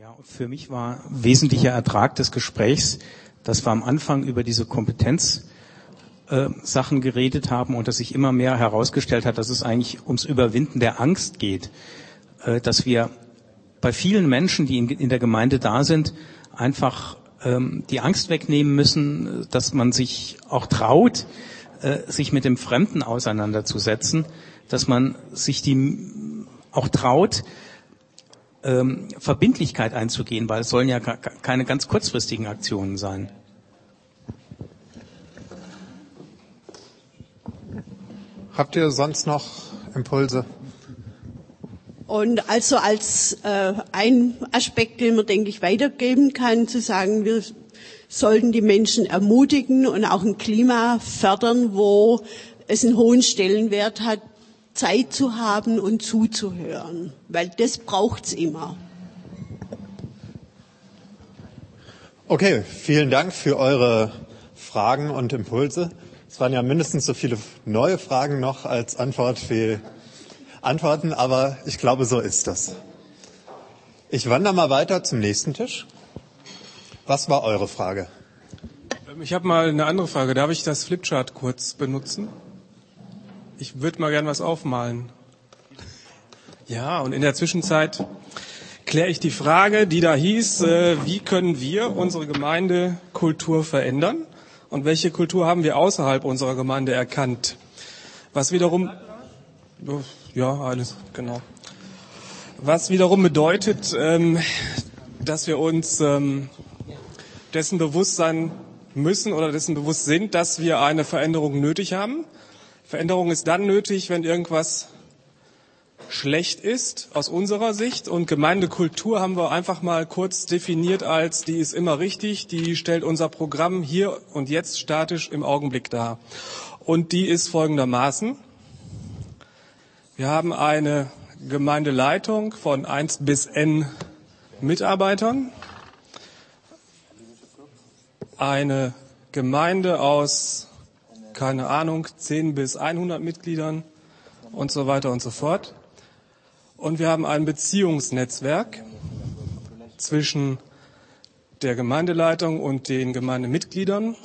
Ja, für mich war wesentlicher Ertrag des Gesprächs, dass wir am Anfang über diese Kompetenz äh, Sachen geredet haben und dass sich immer mehr herausgestellt hat, dass es eigentlich ums Überwinden der Angst geht, äh, dass wir bei vielen Menschen, die in, in der Gemeinde da sind, einfach ähm, die Angst wegnehmen müssen, dass man sich auch traut, äh, sich mit dem Fremden auseinanderzusetzen, dass man sich die auch traut, ähm, Verbindlichkeit einzugehen, weil es sollen ja keine ganz kurzfristigen Aktionen sein. Habt ihr sonst noch Impulse? Und also als äh, ein Aspekt, den man, denke ich, weitergeben kann, zu sagen, wir sollten die Menschen ermutigen und auch ein Klima fördern, wo es einen hohen Stellenwert hat, Zeit zu haben und zuzuhören, weil das braucht's immer. Okay, vielen Dank für eure Fragen und Impulse. Es waren ja mindestens so viele neue Fragen noch als Antwort wie Antworten, aber ich glaube, so ist das. Ich wandere mal weiter zum nächsten Tisch. Was war eure Frage? Ich habe mal eine andere Frage. Darf ich das Flipchart kurz benutzen? Ich würde mal gern was aufmalen. Ja, und in der Zwischenzeit kläre ich die Frage, die da hieß, äh, wie können wir unsere Gemeindekultur verändern und welche Kultur haben wir außerhalb unserer Gemeinde erkannt? Was wiederum ja, alles, genau. Was wiederum bedeutet, ähm, dass wir uns ähm, dessen bewusst sein müssen oder dessen bewusst sind, dass wir eine Veränderung nötig haben. Veränderung ist dann nötig, wenn irgendwas schlecht ist aus unserer Sicht. Und Gemeindekultur haben wir einfach mal kurz definiert als, die ist immer richtig, die stellt unser Programm hier und jetzt statisch im Augenblick dar. Und die ist folgendermaßen. Wir haben eine Gemeindeleitung von 1 bis N Mitarbeitern, eine Gemeinde aus, keine Ahnung, 10 bis 100 Mitgliedern und so weiter und so fort. Und wir haben ein Beziehungsnetzwerk zwischen der Gemeindeleitung und den Gemeindemitgliedern.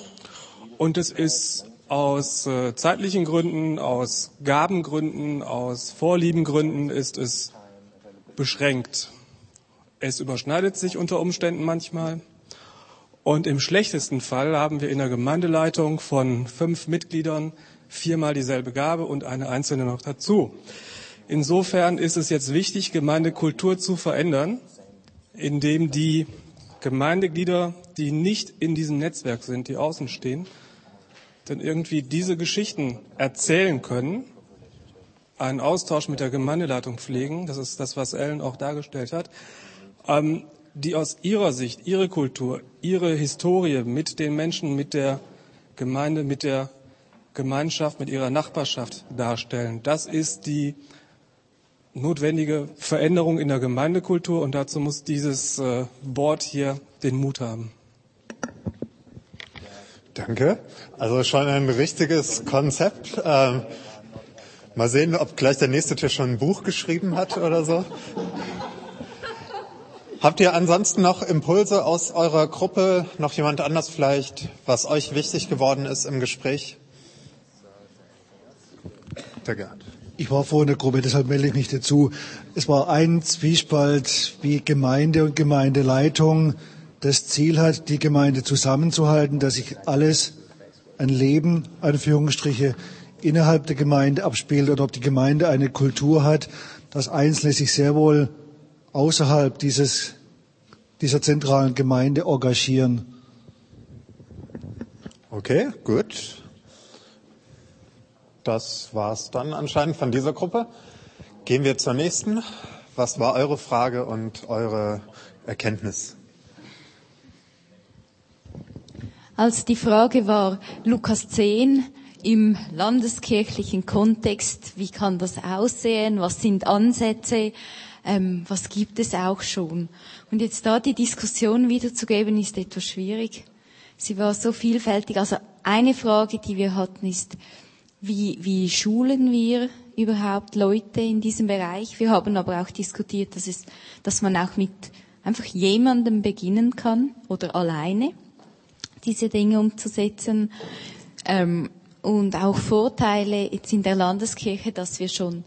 Und es ist aus äh, zeitlichen Gründen, aus Gabengründen, aus Vorliebengründen ist es beschränkt. Es überschneidet sich unter Umständen manchmal. Und im schlechtesten Fall haben wir in der Gemeindeleitung von fünf Mitgliedern viermal dieselbe Gabe und eine einzelne noch dazu. Insofern ist es jetzt wichtig, Gemeindekultur zu verändern, indem die Gemeindeglieder, die nicht in diesem Netzwerk sind, die außen stehen, denn irgendwie diese Geschichten erzählen können, einen Austausch mit der Gemeindeleitung pflegen, das ist das, was Ellen auch dargestellt hat, ähm, die aus ihrer Sicht, ihre Kultur, ihre Historie mit den Menschen, mit der Gemeinde, mit der Gemeinschaft, mit ihrer Nachbarschaft darstellen. Das ist die notwendige Veränderung in der Gemeindekultur und dazu muss dieses äh, Board hier den Mut haben. Danke. Also schon ein richtiges Konzept. Ähm, mal sehen, ob gleich der nächste Tisch schon ein Buch geschrieben hat oder so. Habt ihr ansonsten noch Impulse aus eurer Gruppe? Noch jemand anders vielleicht, was euch wichtig geworden ist im Gespräch? Der Gerd. Ich war vorhin in der Gruppe, deshalb melde ich mich dazu. Es war ein Zwiespalt, wie Gemeinde und Gemeindeleitung das Ziel hat, die Gemeinde zusammenzuhalten, dass sich alles ein Leben, Anführungsstriche, innerhalb der Gemeinde abspielt oder ob die Gemeinde eine Kultur hat, dass Einzelne sich sehr wohl außerhalb dieses, dieser zentralen Gemeinde engagieren. Okay, gut. Das war's dann anscheinend von dieser Gruppe. Gehen wir zur nächsten. Was war eure Frage und eure Erkenntnis? als die Frage war, Lukas 10 im landeskirchlichen Kontext, wie kann das aussehen, was sind Ansätze, ähm, was gibt es auch schon. Und jetzt da die Diskussion wiederzugeben, ist etwas schwierig. Sie war so vielfältig. Also eine Frage, die wir hatten, ist, wie, wie schulen wir überhaupt Leute in diesem Bereich? Wir haben aber auch diskutiert, dass, es, dass man auch mit einfach jemandem beginnen kann oder alleine diese Dinge umzusetzen. Ähm, und auch Vorteile jetzt in der Landeskirche, dass wir schon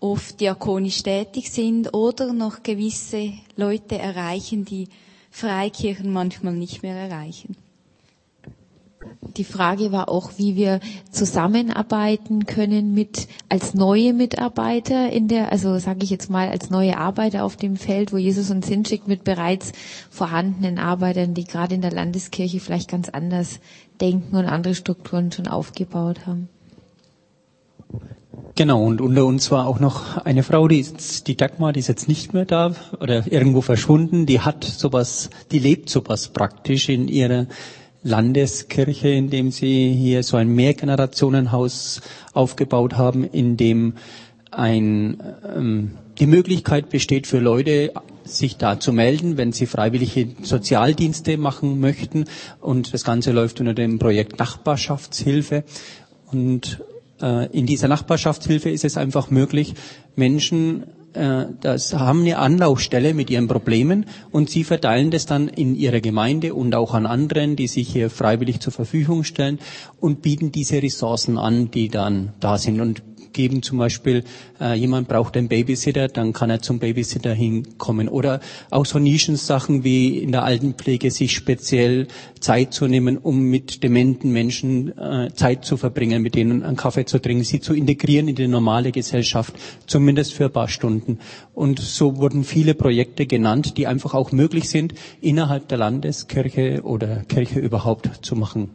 oft diakonisch tätig sind oder noch gewisse Leute erreichen, die Freikirchen manchmal nicht mehr erreichen. Die Frage war auch, wie wir zusammenarbeiten können mit als neue Mitarbeiter in der, also sage ich jetzt mal als neue Arbeiter auf dem Feld, wo Jesus uns hinschickt mit bereits vorhandenen Arbeitern, die gerade in der Landeskirche vielleicht ganz anders denken und andere Strukturen schon aufgebaut haben. Genau, und unter uns war auch noch eine Frau, die die Dagmar, die ist jetzt nicht mehr da oder irgendwo verschwunden, die hat sowas, die lebt sowas praktisch in ihrer Landeskirche, in dem sie hier so ein Mehrgenerationenhaus aufgebaut haben, in dem ein, ähm, die Möglichkeit besteht für Leute, sich da zu melden, wenn sie freiwillige Sozialdienste machen möchten. Und das Ganze läuft unter dem Projekt Nachbarschaftshilfe. Und in dieser Nachbarschaftshilfe ist es einfach möglich, Menschen äh, das haben eine Anlaufstelle mit ihren Problemen und sie verteilen das dann in ihrer Gemeinde und auch an anderen, die sich hier freiwillig zur Verfügung stellen und bieten diese Ressourcen an, die dann da sind. Und geben. Zum Beispiel, äh, jemand braucht einen Babysitter, dann kann er zum Babysitter hinkommen. Oder auch so Nischensachen wie in der Altenpflege, sich speziell Zeit zu nehmen, um mit dementen Menschen äh, Zeit zu verbringen, mit denen einen Kaffee zu trinken, sie zu integrieren in die normale Gesellschaft, zumindest für ein paar Stunden. Und so wurden viele Projekte genannt, die einfach auch möglich sind, innerhalb der Landeskirche oder Kirche überhaupt zu machen.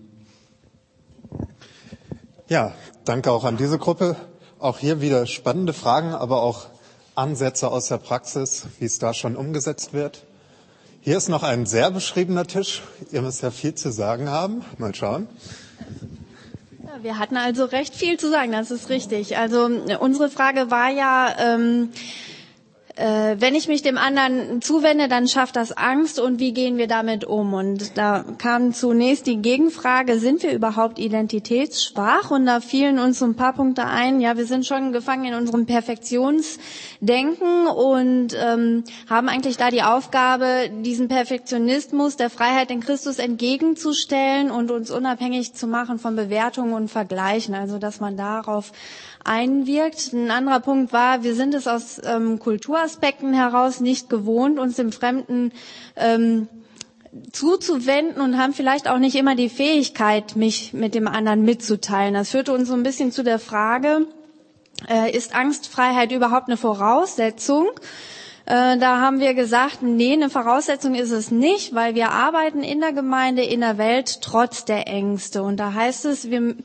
Ja, danke auch an diese Gruppe. Auch hier wieder spannende Fragen, aber auch Ansätze aus der Praxis, wie es da schon umgesetzt wird. Hier ist noch ein sehr beschriebener Tisch. Ihr müsst ja viel zu sagen haben. Mal schauen. Ja, wir hatten also recht viel zu sagen, das ist richtig. Also unsere Frage war ja, ähm, äh, wenn ich mich dem anderen zuwende, dann schafft das Angst und wie gehen wir damit um? Und da kam zunächst die Gegenfrage, sind wir überhaupt identitätsschwach? Und da fielen uns so ein paar Punkte ein. Ja, wir sind schon gefangen in unserem Perfektionsdenken und ähm, haben eigentlich da die Aufgabe, diesen Perfektionismus der Freiheit in Christus entgegenzustellen und uns unabhängig zu machen von Bewertungen und Vergleichen. Also, dass man darauf einwirkt. Ein anderer Punkt war, wir sind es aus ähm, Kulturaspekten heraus nicht gewohnt, uns dem Fremden ähm, zuzuwenden und haben vielleicht auch nicht immer die Fähigkeit, mich mit dem anderen mitzuteilen. Das führte uns so ein bisschen zu der Frage, äh, ist Angstfreiheit überhaupt eine Voraussetzung? Äh, da haben wir gesagt, nee, eine Voraussetzung ist es nicht, weil wir arbeiten in der Gemeinde, in der Welt trotz der Ängste. Und da heißt es, wir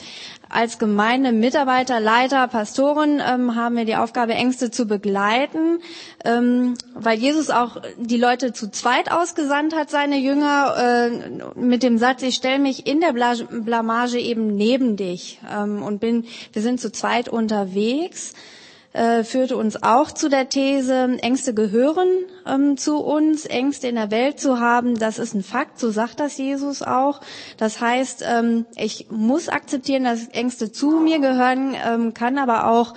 als Gemeinde, Mitarbeiter, Leiter, Pastoren ähm, haben wir die Aufgabe, Ängste zu begleiten, ähm, weil Jesus auch die Leute zu zweit ausgesandt hat, seine Jünger, äh, mit dem Satz, ich stelle mich in der Blamage eben neben dich ähm, und bin, wir sind zu zweit unterwegs äh, führte uns auch zu der These, Ängste gehören ähm, zu uns, Ängste in der Welt zu haben, das ist ein Fakt, so sagt das Jesus auch. Das heißt, ähm, ich muss akzeptieren, dass Ängste zu mir gehören, ähm, kann aber auch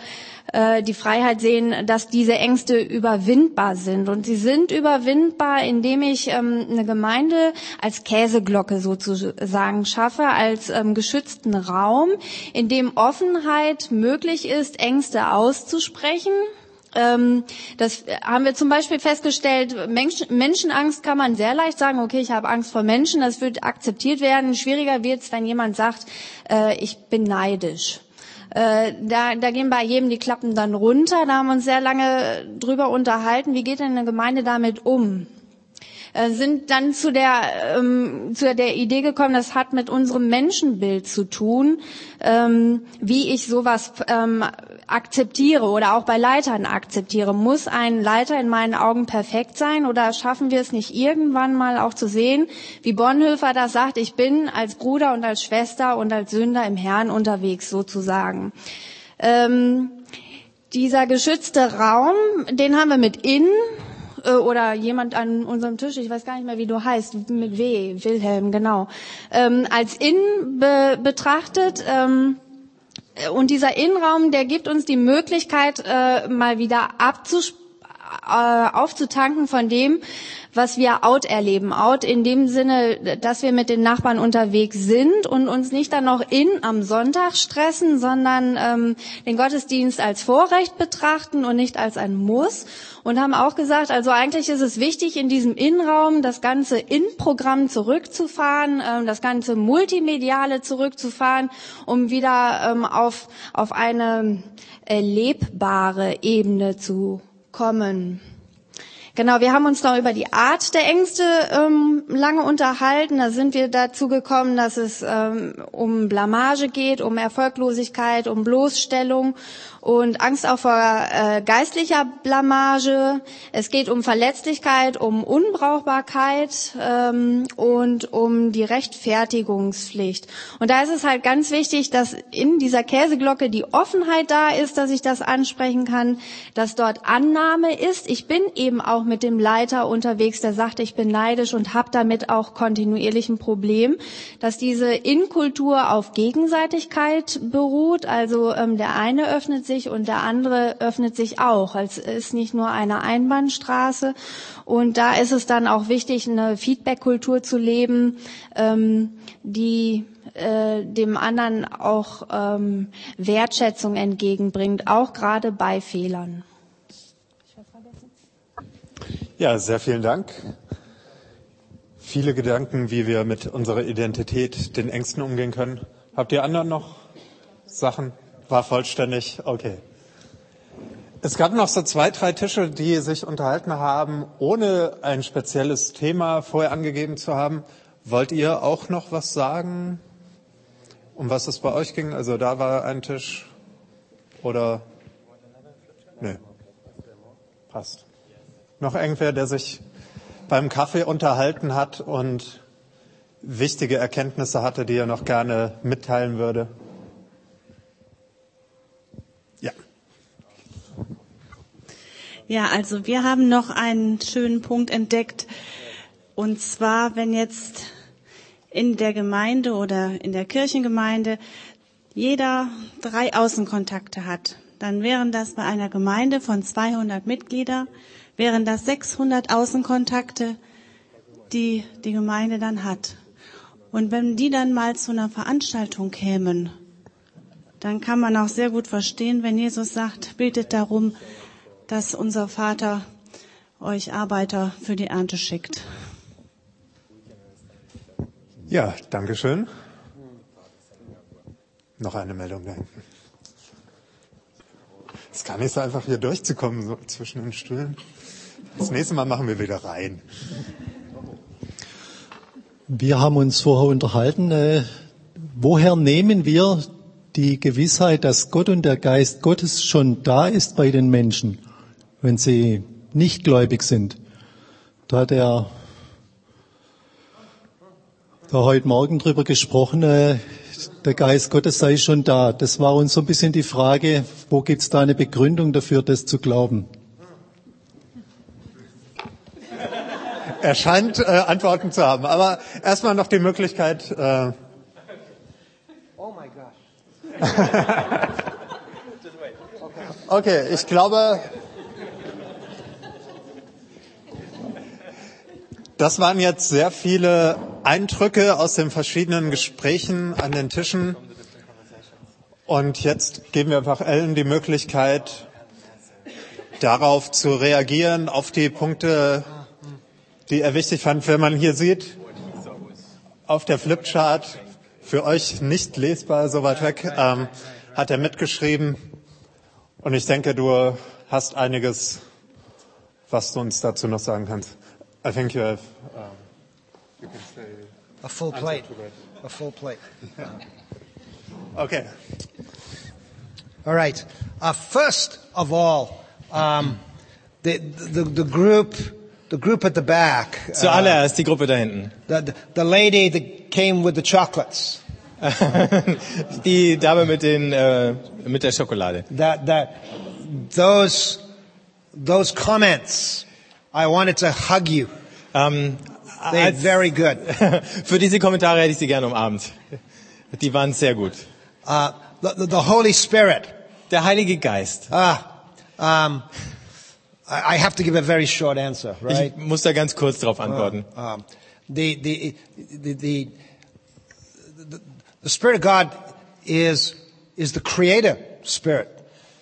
äh, die Freiheit sehen, dass diese Ängste überwindbar sind. Und sie sind überwindbar, indem ich ähm, eine Gemeinde als Käseglocke sozusagen schaffe, als ähm, geschützten Raum, in dem Offenheit möglich ist, Ängste auszusprechen. Ähm, das haben wir zum Beispiel festgestellt, Menschenangst kann man sehr leicht sagen, okay, ich habe Angst vor Menschen, das wird akzeptiert werden. Schwieriger wird es, wenn jemand sagt, äh, ich bin neidisch. Äh, da, da gehen bei jedem die Klappen dann runter. Da haben wir uns sehr lange drüber unterhalten. Wie geht denn eine Gemeinde damit um? Äh, sind dann zu der, ähm, zu der Idee gekommen, das hat mit unserem Menschenbild zu tun, ähm, wie ich sowas ähm, akzeptiere oder auch bei Leitern akzeptiere. Muss ein Leiter in meinen Augen perfekt sein oder schaffen wir es nicht irgendwann mal auch zu sehen, wie Bonhoeffer das sagt, ich bin als Bruder und als Schwester und als Sünder im Herrn unterwegs sozusagen. Ähm, dieser geschützte Raum, den haben wir mit innen äh, oder jemand an unserem Tisch, ich weiß gar nicht mehr, wie du heißt, mit W, Wilhelm, genau, ähm, als innen be betrachtet. Ähm, und dieser Innenraum, der gibt uns die Möglichkeit, äh, mal wieder abzus äh, aufzutanken von dem, was wir out erleben. Out in dem Sinne, dass wir mit den Nachbarn unterwegs sind und uns nicht dann noch in am Sonntag stressen, sondern ähm, den Gottesdienst als Vorrecht betrachten und nicht als ein Muss. Und haben auch gesagt, also eigentlich ist es wichtig, in diesem Innenraum das ganze In-Programm zurückzufahren, ähm, das ganze Multimediale zurückzufahren, um wieder ähm, auf, auf eine erlebbare Ebene zu kommen. Genau, wir haben uns noch über die Art der Ängste ähm, lange unterhalten. Da sind wir dazu gekommen, dass es ähm, um Blamage geht, um Erfolglosigkeit, um Bloßstellung und Angst auch vor äh, geistlicher Blamage. Es geht um Verletzlichkeit, um Unbrauchbarkeit ähm, und um die Rechtfertigungspflicht. Und da ist es halt ganz wichtig, dass in dieser Käseglocke die Offenheit da ist, dass ich das ansprechen kann, dass dort Annahme ist. Ich bin eben auch mit dem Leiter unterwegs, der sagt, ich bin neidisch und habe damit auch kontinuierlich ein Problem, dass diese Inkultur auf Gegenseitigkeit beruht. Also ähm, der eine öffnet sich und der andere öffnet sich auch. Es ist nicht nur eine Einbahnstraße. Und da ist es dann auch wichtig, eine Feedback-Kultur zu leben, ähm, die äh, dem anderen auch ähm, Wertschätzung entgegenbringt, auch gerade bei Fehlern. Ja, sehr vielen Dank. Viele Gedanken, wie wir mit unserer Identität, den Ängsten umgehen können. Habt ihr anderen noch Sachen? War vollständig? Okay. Es gab noch so zwei, drei Tische, die sich unterhalten haben, ohne ein spezielles Thema vorher angegeben zu haben. Wollt ihr auch noch was sagen, um was es bei euch ging? Also da war ein Tisch oder? Nö. Passt. Noch irgendwer, der sich beim Kaffee unterhalten hat und wichtige Erkenntnisse hatte, die er noch gerne mitteilen würde? Ja, also wir haben noch einen schönen Punkt entdeckt. Und zwar, wenn jetzt in der Gemeinde oder in der Kirchengemeinde jeder drei Außenkontakte hat, dann wären das bei einer Gemeinde von 200 Mitgliedern, wären das 600 Außenkontakte, die die Gemeinde dann hat. Und wenn die dann mal zu einer Veranstaltung kämen, dann kann man auch sehr gut verstehen, wenn Jesus sagt, betet darum, dass unser Vater euch Arbeiter für die Ernte schickt. Ja, danke schön. Noch eine Meldung da hinten. Es ist gar nicht so einfach, hier durchzukommen, so zwischen den Stühlen. Das nächste Mal machen wir wieder rein. Wir haben uns vorher unterhalten, äh, woher nehmen wir die Gewissheit, dass Gott und der Geist Gottes schon da ist bei den Menschen? Wenn sie nicht gläubig sind. Da hat er da heute Morgen drüber gesprochen, äh, der Geist Gottes sei schon da. Das war uns so ein bisschen die Frage, wo gibt es da eine Begründung dafür, das zu glauben? Er scheint äh, Antworten zu haben, aber erstmal noch die Möglichkeit. Äh oh my gosh. okay, ich glaube, Das waren jetzt sehr viele Eindrücke aus den verschiedenen Gesprächen an den Tischen. Und jetzt geben wir einfach Ellen die Möglichkeit, darauf zu reagieren, auf die Punkte, die er wichtig fand. Wenn man hier sieht, auf der Flipchart, für euch nicht lesbar, so weit weg, ähm, hat er mitgeschrieben. Und ich denke, du hast einiges, was du uns dazu noch sagen kannst. I think you have. Um, you can say a full plate. A full plate. okay. All right. Uh, first of all, um, the, the the group the group at the back. Zuallererst die Gruppe da hinten. The, the, the lady that came with the chocolates. die Dame mit den äh, mit der Schokolade. That that those those comments I wanted to hug you. Um, They're very good. Für diese Kommentare hätte ich Sie gerne umarmt. Die waren sehr gut. Uh, the, the Holy Spirit. Der Heilige Geist. Ah, um, I have to give a very short answer, right? Ich muss da ganz kurz darauf antworten. Um, the, the, the, the, the, the Spirit of God is, is the creator spirit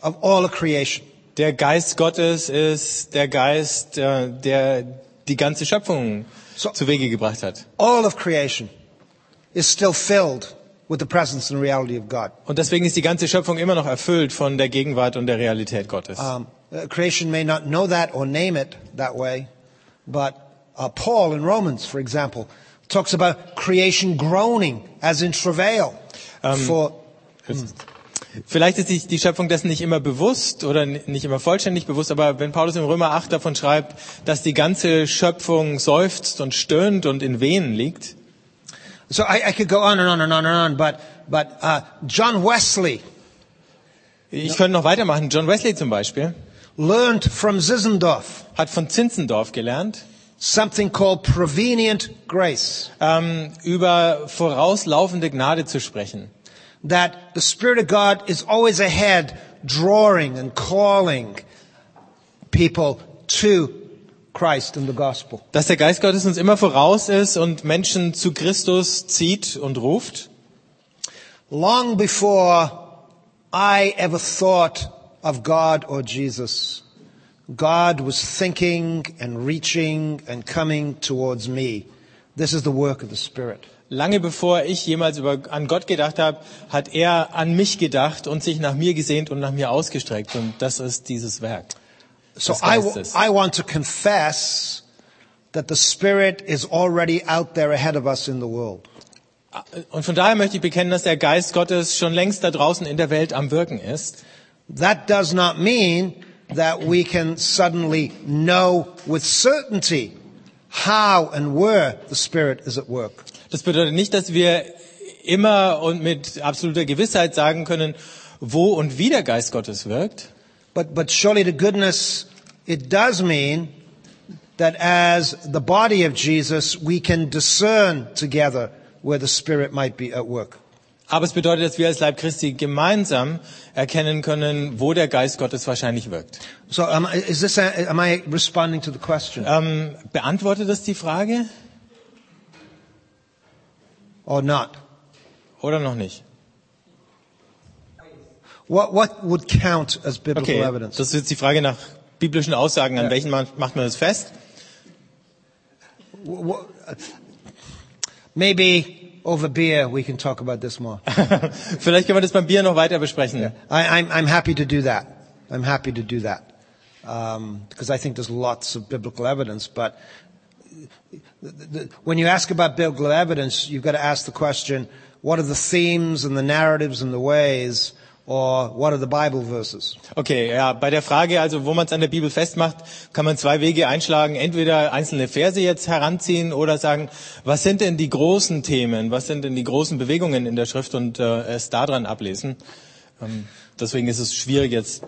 of all of creation. Der Geist Gottes ist der Geist, äh, der die ganze Schöpfung zu Wege gebracht hat. All of creation is still filled with the presence and reality of God. Und deswegen ist die ganze Schöpfung immer noch erfüllt von der Gegenwart und der Realität Gottes. Um, uh, creation may not know that or name it that way, but uh, Paul in Romans, for example, talks about creation groaning as in travail for. Vielleicht ist sich die Schöpfung dessen nicht immer bewusst oder nicht immer vollständig bewusst, aber wenn Paulus im Römer 8 davon schreibt, dass die ganze Schöpfung seufzt und stöhnt und in Wehen liegt, So I, I could go on and on and on and on, but but uh, John Wesley ich könnte noch weitermachen. John Wesley zum Beispiel learned from Zinzendorf hat von Zinzendorf gelernt, something called prevenient grace. ähm, über vorauslaufende Gnade zu sprechen. That the Spirit of God is always ahead, drawing and calling people to Christ and the gospel. Dass der Geist Gottes uns immer voraus ist und Menschen zu Christus zieht und ruft. Long before I ever thought of God or Jesus, God was thinking and reaching and coming towards me. This is the work of the Spirit. Lange bevor ich jemals über, an Gott gedacht habe, hat er an mich gedacht und sich nach mir gesehnt und nach mir ausgestreckt. Und das ist dieses Werk. So I. I want to confess that the Spirit is already out there ahead of us in the world. Und von daher möchte ich bekennen, dass der Geist Gottes schon längst da draußen in der Welt am Wirken ist. That does not mean that we can suddenly know with certainty how and where the Spirit is at work. Das bedeutet nicht, dass wir immer und mit absoluter Gewissheit sagen können, wo und wie der Geist Gottes wirkt. But, but surely to goodness, it does mean that as the body of Jesus, we can discern together where the Spirit might be at work. Aber es bedeutet, dass wir als Leib Christi gemeinsam erkennen können, wo der Geist Gottes wahrscheinlich wirkt. So, um, is this a, am I responding to the question? Ähm, beantwortet das die Frage or not? oder noch nicht? What, what would count as biblical Okay, evidence? das ist jetzt die Frage nach biblischen Aussagen. An welchen man- macht man das fest? Maybe over beer we can talk about this more. Vielleicht können wir das beim Bier noch weiter besprechen. I, I'm, I'm happy to do that. I'm happy to do that. Um, because I think there's lots of biblical evidence, but when you ask about biblical evidence, you've got to ask the question, what are the themes and the narratives and the ways, or what are the Bible verses? Okay, ja, bei der Frage, also wo man es an der Bibel festmacht, kann man zwei Wege einschlagen. Entweder einzelne Verse jetzt heranziehen oder sagen, was sind denn die großen Themen, was sind denn die großen Bewegungen in der Schrift und äh, es daran ablesen. Ähm, deswegen ist es schwierig jetzt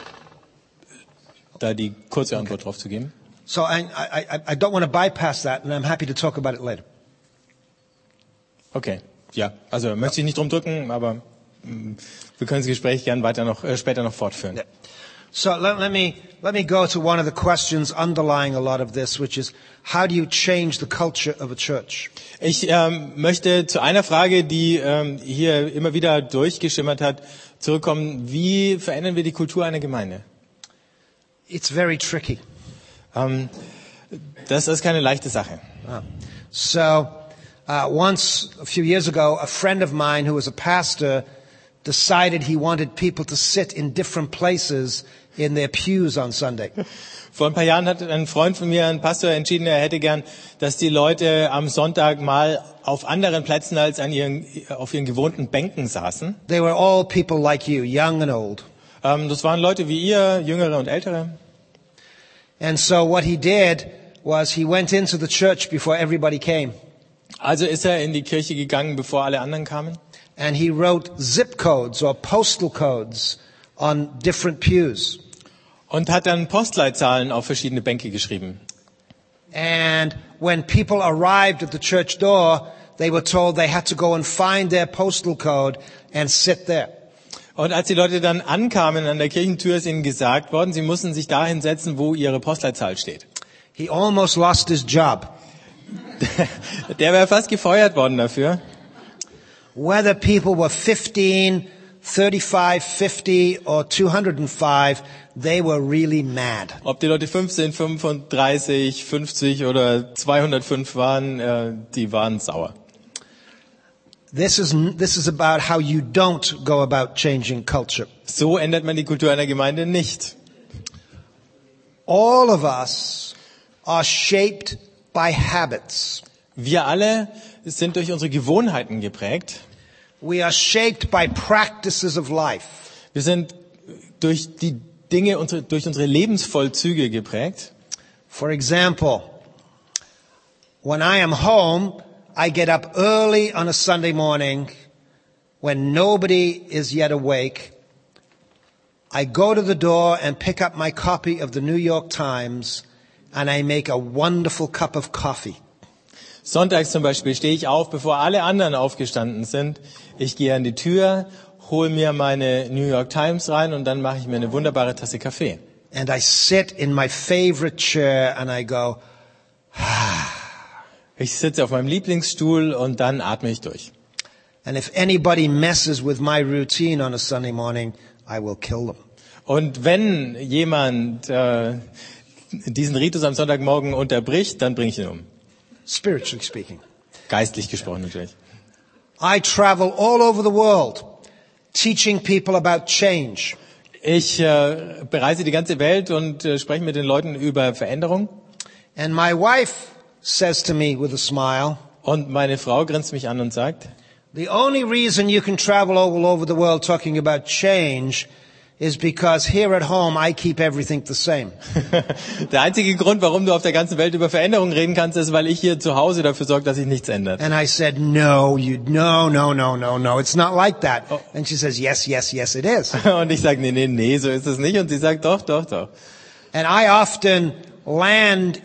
da die kurze Antwort drauf zu geben. So I, I, I- don't want to bypass that, and I'm happy to talk about it later. Okay, ja, also möchte ich nicht drum drücken, aber mm, wir können das Gespräch gern weiter noch äh, später noch fortführen. So let, let me let me go to one of the questions underlying a lot of this, which is how do you change the culture of a church? Ich ähm, möchte zu einer Frage, die ähm, hier immer wieder durchgeschimmert hat, zurückkommen. Wie verändern wir die Kultur einer Gemeinde? It's very tricky. Ähm, das ist keine leichte Sache. Ah. So uh, once a few years ago, a friend of mine who was a pastor decided he wanted people to sit in different places in their pews on Sunday. Vor ein paar Jahren hat ein Freund von mir, ein Pastor, entschieden, er hätte gern, dass die Leute am Sonntag mal auf anderen Plätzen als an ihren, auf ihren gewohnten Bänken saßen. They were all people like you, young and old. Ähm, das waren Leute wie ihr, Jüngere und Ältere. And so what he did was he went into the church before everybody came. Also ist er in die Kirche gegangen, bevor alle anderen kamen. and he wrote zip codes or postal codes on different pews. Und hat dann Postleitzahlen auf verschiedene Bänke geschrieben. And when people arrived at the church door, they were told they had to go and find their postal code and sit there. Und als die Leute dann ankamen an der Kirchentür, ist ihnen gesagt worden, sie mussten sich dahin setzen, wo ihre Postleitzahl steht. He almost lost his job. Der wäre fast gefeuert worden dafür. Whether people were 15, 35, 50 or 205, they were really mad. Ob die Leute 15, 35, 50 oder 205 waren, äh, die waren sauer. This is, this is about how you don't go about changing culture. So ändert man die Kultur einer Gemeinde nicht. All of us are shaped by habits. Wir alle sind durch unsere Gewohnheiten geprägt. We are shaped by practices of life. Wir sind durch die Dinge, unsere, durch unsere Lebensvollzüge geprägt. For example, when I am home, I get up early on a Sunday morning when nobody is yet awake. I go to the door and pick up my copy of the New York Times and I make a wonderful cup of coffee. Sonntags zum Beispiel stehe ich auf, bevor alle anderen aufgestanden sind. Ich gehe an die Tür, hole mir meine New York Times rein und dann mache ich mir eine wunderbare Tasse Kaffee. And I sit in my favorite chair and I go, ah. Ich sitze auf meinem Lieblingsstuhl und dann atme ich durch. and if anybody messes with my routine on a Sunday morning, I will kill them. Und wenn jemand äh, diesen Ritus am Sonntagmorgen unterbricht, dann bringe ich ihn um. Spiritually speaking. Geistlich gesprochen natürlich. I travel all over the world teaching people about change. Ich äh, bereise die ganze Welt und äh, spreche mit den Leuten über Veränderung. And my wife says to me with a smile, Und meine Frau grinst mich an und sagt, the only reason you can travel all over the world talking about change is because here at home I keep everything the same. der einzige Grund, warum du auf der ganzen Welt über Veränderung reden kannst, ist, weil ich hier zu Hause dafür sorge, dass sich nichts ändert. And I said, no, you, no, no, no, no, no, it's not like that. And she says, yes, yes, yes, it is. Und ich sage, nee, nee, nee, so ist es nicht. Und sie sagt, doch, doch, doch. And I often land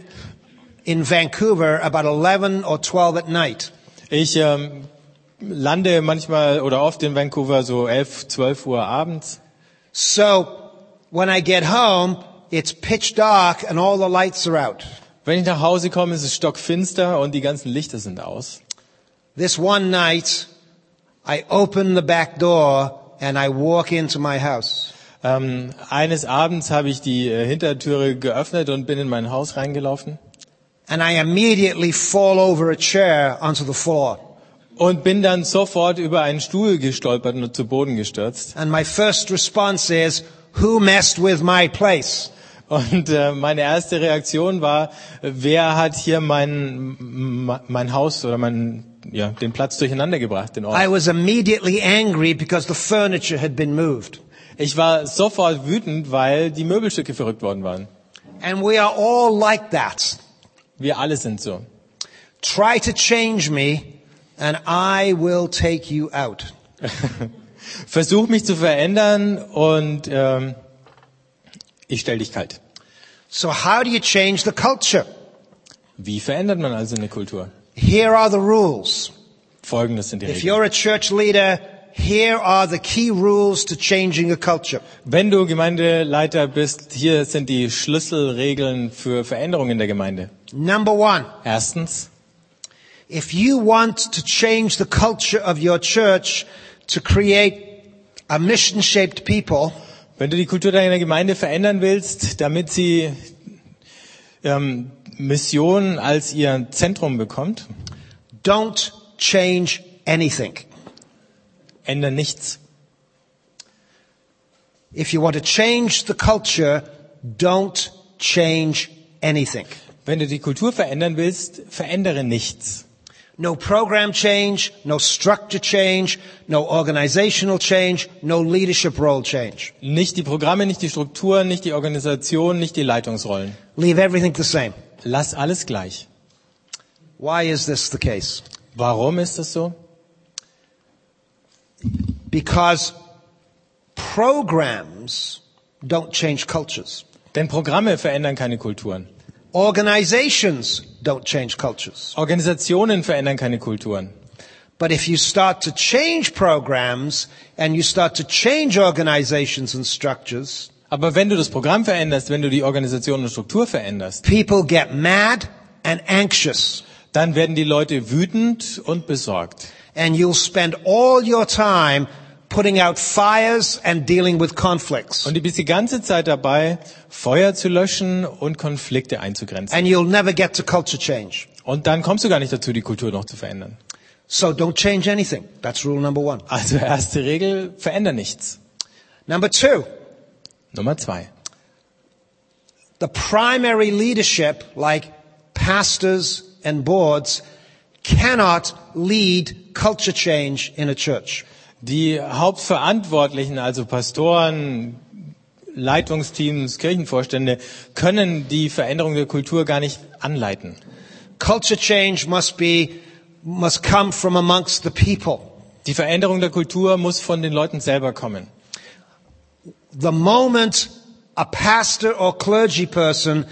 in Vancouver about 11 or 12 at night. Ich ähm, lande manchmal oder oft in Vancouver so 11, 12 Uhr abends. So when I get home, it's pitch dark and all the lights are out. Wenn ich nach Hause komme, ist es stockfinster und die ganzen Lichter sind aus. This one night, I open the back door and I walk into my house. Ähm, eines Abends habe ich die äh, Hintertüre geöffnet und bin in mein Haus reingelaufen. And I immediately fall over a chair onto the floor. Und bin dann sofort über einen Stuhl gestolpert und zu Boden gestürzt. And my first response is, who messed with my place? Und äh, meine erste Reaktion war, wer hat hier mein, mein Haus oder mein, ja, den Platz durcheinander gebracht, den Ort. I was immediately angry because the furniture had been moved. Ich war sofort wütend, weil die Möbelstücke verrückt worden waren. And we are all like that. Wir alle sind so. Try to change me and I will take you out. Versuch mich zu verändern und ähm, ich stell dich kalt. So how do you change the culture? Wie verändert man also eine Kultur? Here are the rules. Folgendes sind die If Regeln. you're a church leader, here are the key rules to changing a culture. Wenn du Gemeindeleiter bist, hier sind die Schlüsselregeln für Veränderung in der Gemeinde. Number one, Erstens, if you want to change the culture of your church to create a mission-shaped people, wenn du die Kultur deiner Gemeinde verändern willst, damit sie ähm, Mission als ihr Zentrum bekommt, don't change anything. Ändere nichts. If you want to change the culture, don't change anything. Wenn du die Kultur verändern willst, verändere nichts. No program change, no structure change, no organizational change, no leadership role change. Nicht die Programme, nicht die Strukturen, nicht die Organisation, nicht die Leitungsrollen. Leave everything the same. Lass alles gleich. Why is this the case? Warum ist das so? Because programs don't change cultures. Denn Programme verändern keine Kulturen. Organizations don't change cultures. Organisationen verändern keine Kulturen. But if you start to change programs and you start to change organizations and structures, Aber wenn du das Programm veränderst, wenn du die Organisation und Struktur veränderst, people get mad and anxious. dann werden die Leute wütend und besorgt. And you'll spend all your time putting out fires and dealing with conflicts. Und du bist die ganze Zeit dabei, Feuer zu löschen und Konflikte einzugrenzen. And you'll never get to culture change. Und dann kommst du gar nicht dazu, die Kultur noch zu verändern. So don't change anything. That's rule number one. Also erste Regel, veränder nichts. Number two, Nummer zwei. the primary leadership, like pastors and boards, cannot lead culture change in a church. Die Hauptverantwortlichen, also Pastoren, Leitungsteams, Kirchenvorstände, können die Veränderung der Kultur gar nicht anleiten. Culture change must be, must come from amongst the people. Die Veränderung der Kultur muss von den Leuten selber kommen. The moment a pastor or clergy person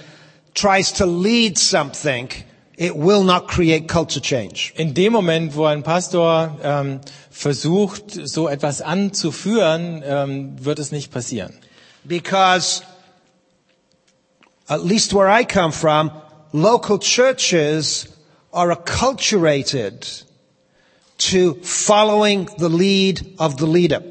tries to lead something, it will not create culture change. In dem Moment, wo ein Pastor ähm, versucht, so etwas anzuführen, ähm, wird es nicht passieren. Because, at least where I come from, local churches are acculturated to following the lead of the leader.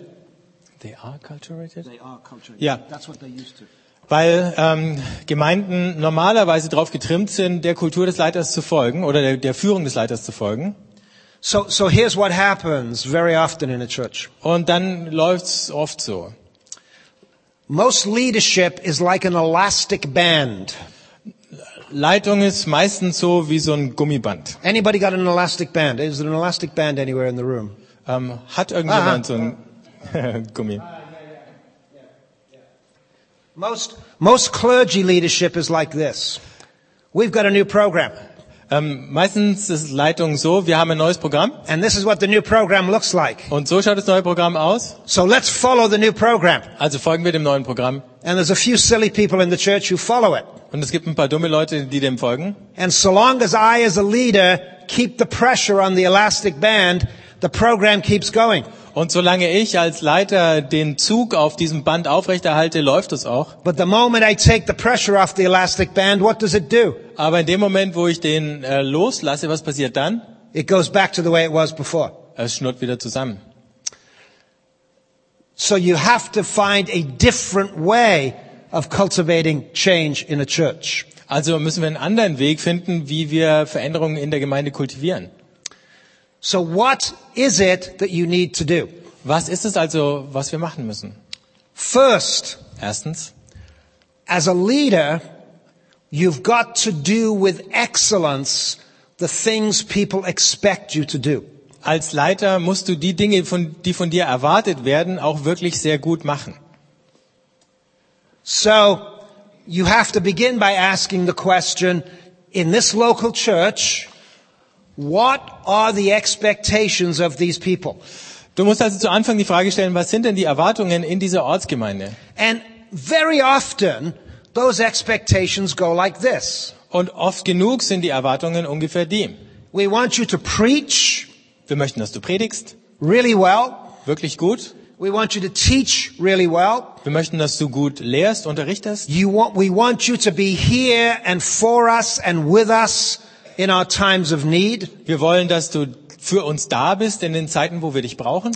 They are culturated? They are acculturated. Yeah. That's what they're used to. Weil ähm, Gemeinden normalerweise darauf getrimmt sind, der Kultur des Leiters zu folgen oder der, der Führung des Leiters zu folgen. So, so here's what happens very often in a church. Und dann läuft's oft so. Most leadership is like an elastic band. Leitung ist meistens so wie so ein Gummiband. Anybody got an elastic band? Is there an elastic band anywhere in the room? Ähm, hat irgendjemand Aha. so ein Gummi? Most, most clergy leadership is like this. We've got a new program. Ähm, meistens ist Leitung so, wir haben ein neues Programm And this is what the new program looks like. und so schaut das neue Programm aus. So let's follow the new program. Also folgen wir dem neuen Programm. And there's a few silly people in the church who follow it. Und es gibt ein paar dumme Leute, die dem folgen. And so long as I as a leader keep the pressure on the elastic band, the program keeps going. Und solange ich als Leiter den Zug auf diesem Band aufrechterhalte, läuft es auch. But the moment I take the pressure off the elastic band, what does it do? Aber in dem Moment, wo ich den äh, loslasse, was passiert dann? It goes back to the way it was before. Es schnurrt wieder zusammen. So you have to find a different way of cultivating change in a church. Also müssen wir einen anderen Weg finden, wie wir Veränderungen in der Gemeinde kultivieren. So what is it that you need to do? Was ist es also, was wir machen müssen? First, Erstens, as a leader, you've got to do with excellence the things people expect you to do. als Leiter musst du die Dinge, von, die von dir erwartet werden, auch wirklich sehr gut machen. So you have to begin by asking the question, in this local church, what are the expectations of these people? Du musst also zu Anfang die Frage stellen, was sind denn die Erwartungen in dieser Ortsgemeinde? And very often, those expectations go like this. Und oft genug sind die Erwartungen ungefähr die. We want you to preach Wir möchten, dass du predigst, really well. wirklich gut. We want you to teach really well. Wir möchten, dass du gut lehrst, unterrichtest. You want, we want you to be here and for us and with us in our times of need. Wir wollen, dass du für uns da bist in den Zeiten, wo wir dich brauchen.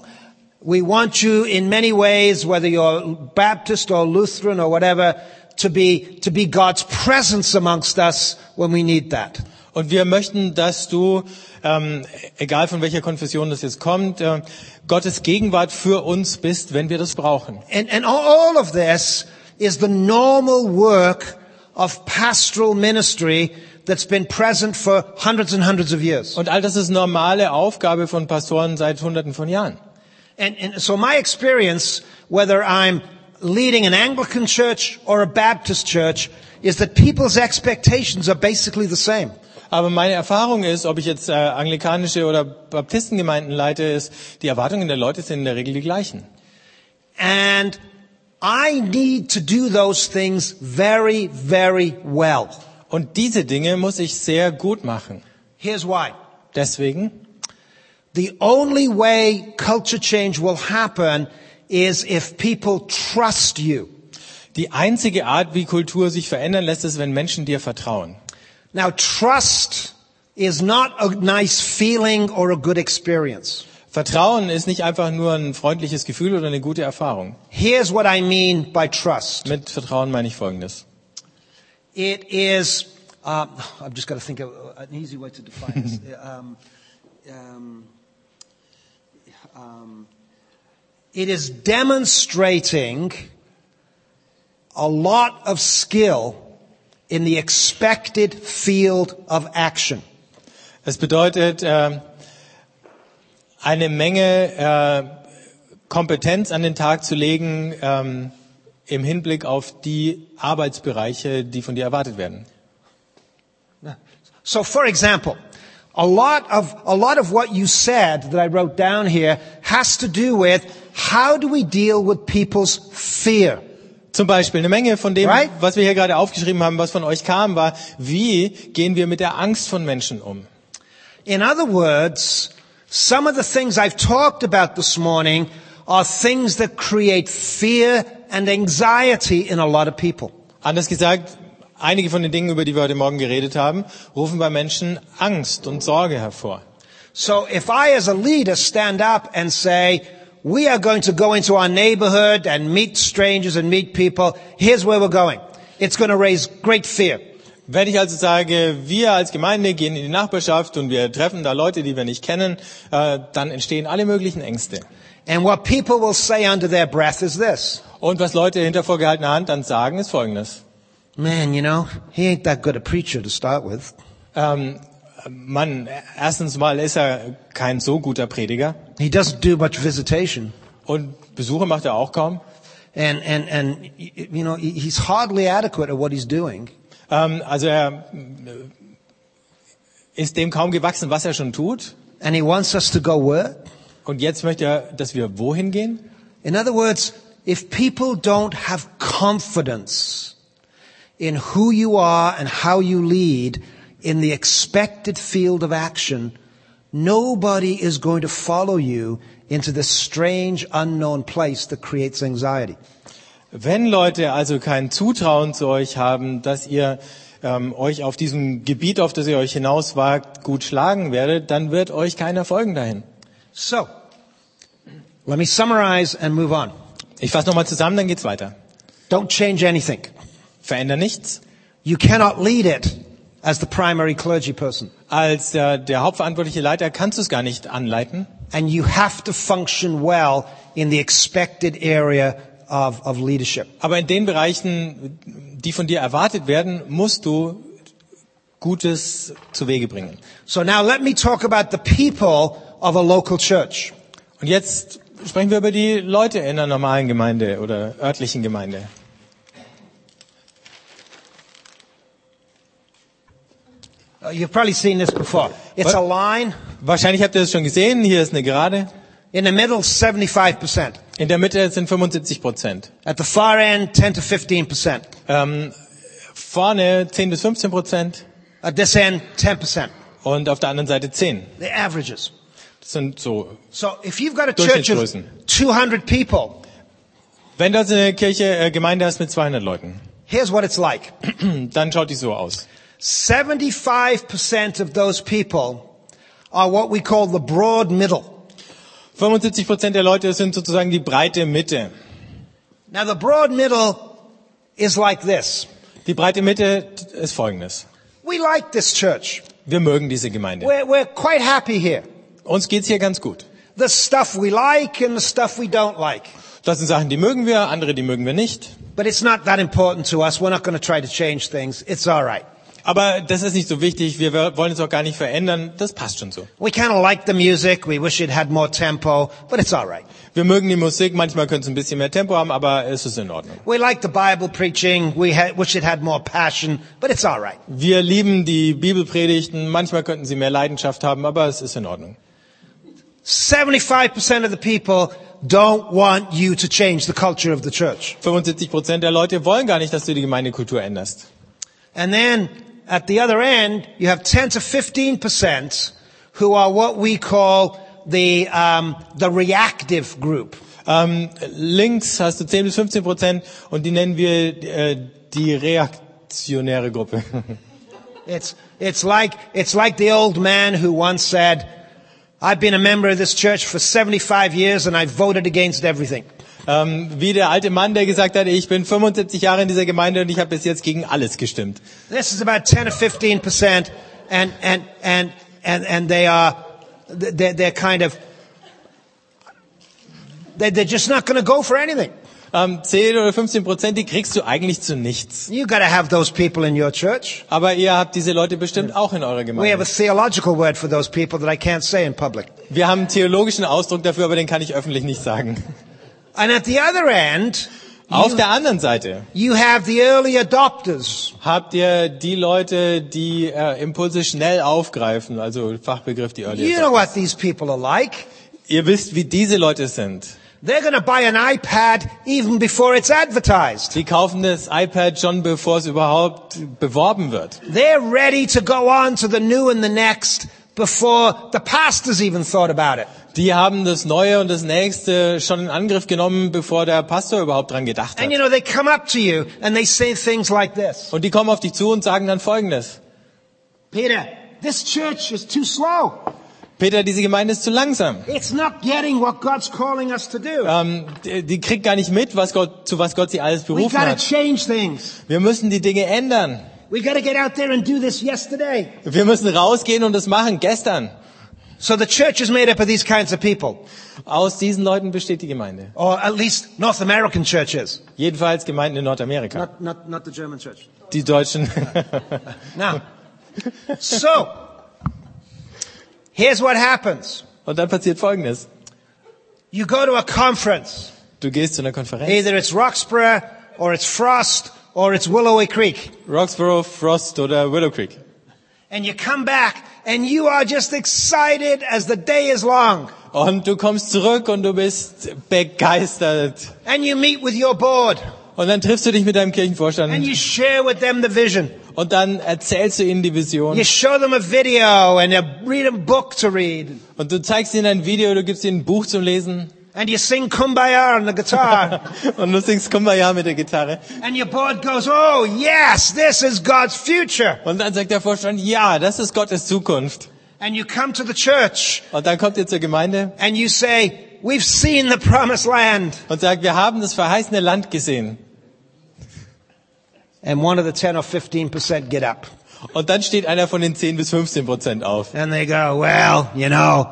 We want you in many ways, whether you're Baptist or Lutheran or whatever, to be, to be God's presence amongst us when we need that. Und wir möchten, dass du, ähm, egal von welcher Konfession das jetzt kommt, äh, Gottes Gegenwart für uns bist, wenn wir das brauchen. And, and all of this is the normal work of pastoral ministry that's been present for hundreds and hundreds of years. Und all das ist normale Aufgabe von Pastoren seit Hunderten von Jahren. And, and so my experience, whether I'm leading an Anglican church or a Baptist church, is that people's expectations are basically the same. Aber meine Erfahrung ist, ob ich jetzt äh, anglikanische oder Baptistengemeinden leite, ist, die Erwartungen der Leute sind in der Regel die gleichen. And I need to do those things very, very well. Und diese Dinge muss ich sehr gut machen. Here's why. Deswegen, The only way culture change will happen is if people trust you. Die einzige Art, wie Kultur sich verändern lässt, ist, wenn Menschen dir vertrauen. Now, trust is not a nice feeling or a good experience. Vertrauen ist nicht einfach nur ein freundliches Gefühl oder eine gute Erfahrung. Here's what I mean by trust. Mit Vertrauen meine ich Folgendes. It is, um, I've just got to think of an easy way to define this. um, um, um, it is demonstrating a lot of skill in the expected field of action. Es bedeutet äh, eine Menge äh, Kompetenz an den Tag zu legen ähm, im Hinblick auf die Arbeitsbereiche, die von dir erwartet werden. So, for example, a lot of a lot of what you said that I wrote down here has to do with how do we deal with people's fear. Zum Beispiel eine Menge von dem, Right? was wir hier gerade aufgeschrieben haben, was von euch kam, war, wie gehen wir mit der Angst von Menschen um? In other words, some of the things I've talked about this morning are things that create fear and anxiety in a lot of people. Anders gesagt, einige von den Dingen, über die wir heute Morgen geredet haben, rufen bei Menschen Angst und Sorge hervor. So if I as a leader stand up and say, we are going to go into our neighborhood and meet strangers and meet people, here's where we're going. It's going to raise great fear. Wenn ich also sage, wir als Gemeinde gehen in die Nachbarschaft und wir treffen da Leute, die wir nicht kennen, äh, dann entstehen alle möglichen Ängste. And what people will say under their breath is this. Und was Leute hinter vorgehaltener Hand dann sagen, ist Folgendes. Man, you know, he ain't that good a preacher to start with. Ähm, Mann, erstens mal ist er kein so guter Prediger. He doesn't do much visitation. Und Besuche macht er auch kaum. And, and, and, you know, he's hardly adequate at what he's doing. Ähm, also er äh, ist dem kaum gewachsen, was er schon tut. And he wants us to go where? Und jetzt möchte er, dass wir wohin gehen? In other words, if people don't have confidence in who you are and how you lead in the expected field of action, nobody is going to follow you into this strange unknown place that creates anxiety. Wenn Leute also kein Zutrauen zu euch haben, dass ihr ähm, euch auf diesem Gebiet, auf das ihr euch hinauswagt, gut schlagen werdet, dann wird euch keiner folgen dahin. So, let me summarize and move on. Ich fasse nochmal zusammen, dann geht's weiter. Don't change anything. Veränder nichts. You cannot lead it as the primary clergy person. Als äh, der hauptverantwortliche Leiter kannst du es gar nicht anleiten. And you have to function well in the expected area of, of leadership. Aber in den Bereichen, die von dir erwartet werden, musst du Gutes zu Wege bringen. So now let me talk about the people of a local church. Und jetzt sprechen wir über die Leute in einer normalen Gemeinde oder örtlichen Gemeinde. Uh, you've probably seen this before. It's a line. Wahrscheinlich habt ihr das schon gesehen. Hier ist eine Gerade. In the middle, 75%. In der Mitte sind 75 Prozent. At the far end, 10 to 15%. Ähm, vorne 10 bis 15 Prozent At this end, 10%. und auf der anderen Seite 10. The averages. Sind so. So if you've got a church of Durchschnittsgrößen. 200 people, Wenn also eine Kirche, äh, Gemeinde hast mit 200 Leuten, here's what it's like. dann schaut die so aus. 75% of those people are what we call the broad middle. 75 Prozent der Leute sind sozusagen die breite Mitte. Now the broad middle is like this. Die breite Mitte ist folgendes. We like this church. Wir mögen diese Gemeinde. We're, we're quite happy here. Uns geht's hier ganz gut. The stuff we like and the stuff we don't like. Das sind Sachen, die mögen wir, andere, die mögen wir nicht. But it's not that important to us. We're not going to try to change things. It's all right. Aber das ist nicht so wichtig. Wir wollen es auch gar nicht verändern. Das passt schon so. We kind of like the music. We wish it had more tempo, but it's all right. Wir mögen die Musik. Manchmal könnte es ein bisschen mehr Tempo haben, aber es ist in Ordnung. We like the Bible preaching. We wish it had more passion, but it's all right. Wir lieben die Bibelpredigten. Manchmal könnten sie mehr Leidenschaft haben, aber es ist in Ordnung. 75% of the people don't want you to change the culture of the church. 75 Prozent der Leute wollen gar nicht, dass du die Gemeindekultur änderst. And then at the other end, you have 10 to 15% who are what we call the, um, the reactive group. Ähm, links hast du 10 bis 15 Prozent und die nennen wir äh, die reaktionäre Gruppe. It's, it's like, it's like the old man who once said, I've been a member of this church for 75 years and I've voted against everything. Ähm, wie der alte Mann, der gesagt hat, ich bin 75 Jahre in dieser Gemeinde und ich habe bis jetzt gegen alles gestimmt. This is about 10 or 15 percent and, and, and, and, and they are, they're, they're kind of, they're, they're just not going to go for anything. Ähm, 10 oder 15 Prozent, die kriegst du eigentlich zu nichts. You got to have those people in your church. Aber ihr habt diese Leute bestimmt auch in eurer We have a Gemeinde. theological word for those people that I can't say in public. Wir haben einen theologischen Ausdruck dafür, aber den kann ich öffentlich nicht sagen. And at the other end, Auf you, der anderen Seite you have the early adopters. habt ihr die Leute, die äh, Impulse schnell aufgreifen, also Fachbegriff die Early You know Adopters. what these people are like. Ihr wisst, wie diese Leute sind. They're going to buy an iPad even before it's advertised. Die kaufen das iPad schon bevor es überhaupt beworben wird. They're ready to go on to the new and the next before the pastors even thought about it. Die haben das Neue und das Nächste schon in Angriff genommen, bevor der Pastor überhaupt dran gedacht hat. And you know, they come up to you and they say things like this. Und die kommen auf dich zu und sagen dann Folgendes. Peter, this church is too slow. Peter, diese Gemeinde ist zu langsam. It's not getting what God's calling us to do. Ähm, die, die kriegt gar nicht mit, was Gott, zu was Gott sie alles berufen hat. change things. Wir müssen die Dinge ändern. We gotta get out there and do this yesterday. Wir müssen rausgehen und das machen, gestern. So the church is made up of these kinds of people. Aus diesen Leuten besteht die Gemeinde. Or at least North American churches. Jedenfalls Gemeinden in Nordamerika. Not, not, not the German church. Die Deutschen. Now, so, here's what happens. Und dann passiert Folgendes. You go to a conference. Du gehst zu einer Konferenz. Either it's Roxborough, or it's Frost, or it's Willowy Creek. Roxborough, Frost oder Willow Creek. And you come back, and you are just excited as the day is long. Und du kommst zurück und du bist begeistert. And you meet with your board, Und dann triffst du dich mit deinem Kirchenvorstand. and you share with them the vision. Und dann erzählst du ihnen die Vision. You show them a video, and you read a book to read. Und du zeigst ihnen ein Video, du gibst ihnen ein Buch zum Lesen. And you sing Kumbaya on the guitar. Und du singst Kumbaya mit der Gitarre. and your board goes, oh yes, this is God's future. Und dann sagt der Vorstand, ja, das ist Gottes Zukunft. And you come to the church, Und dann kommt ihr zur Gemeinde and you say, we've seen the promised land. und sagt, wir haben das verheißene Land gesehen. And one of the 10 or 15% get up. Und dann steht einer von den 10 bis 15 Prozent auf. And they go, well, you know,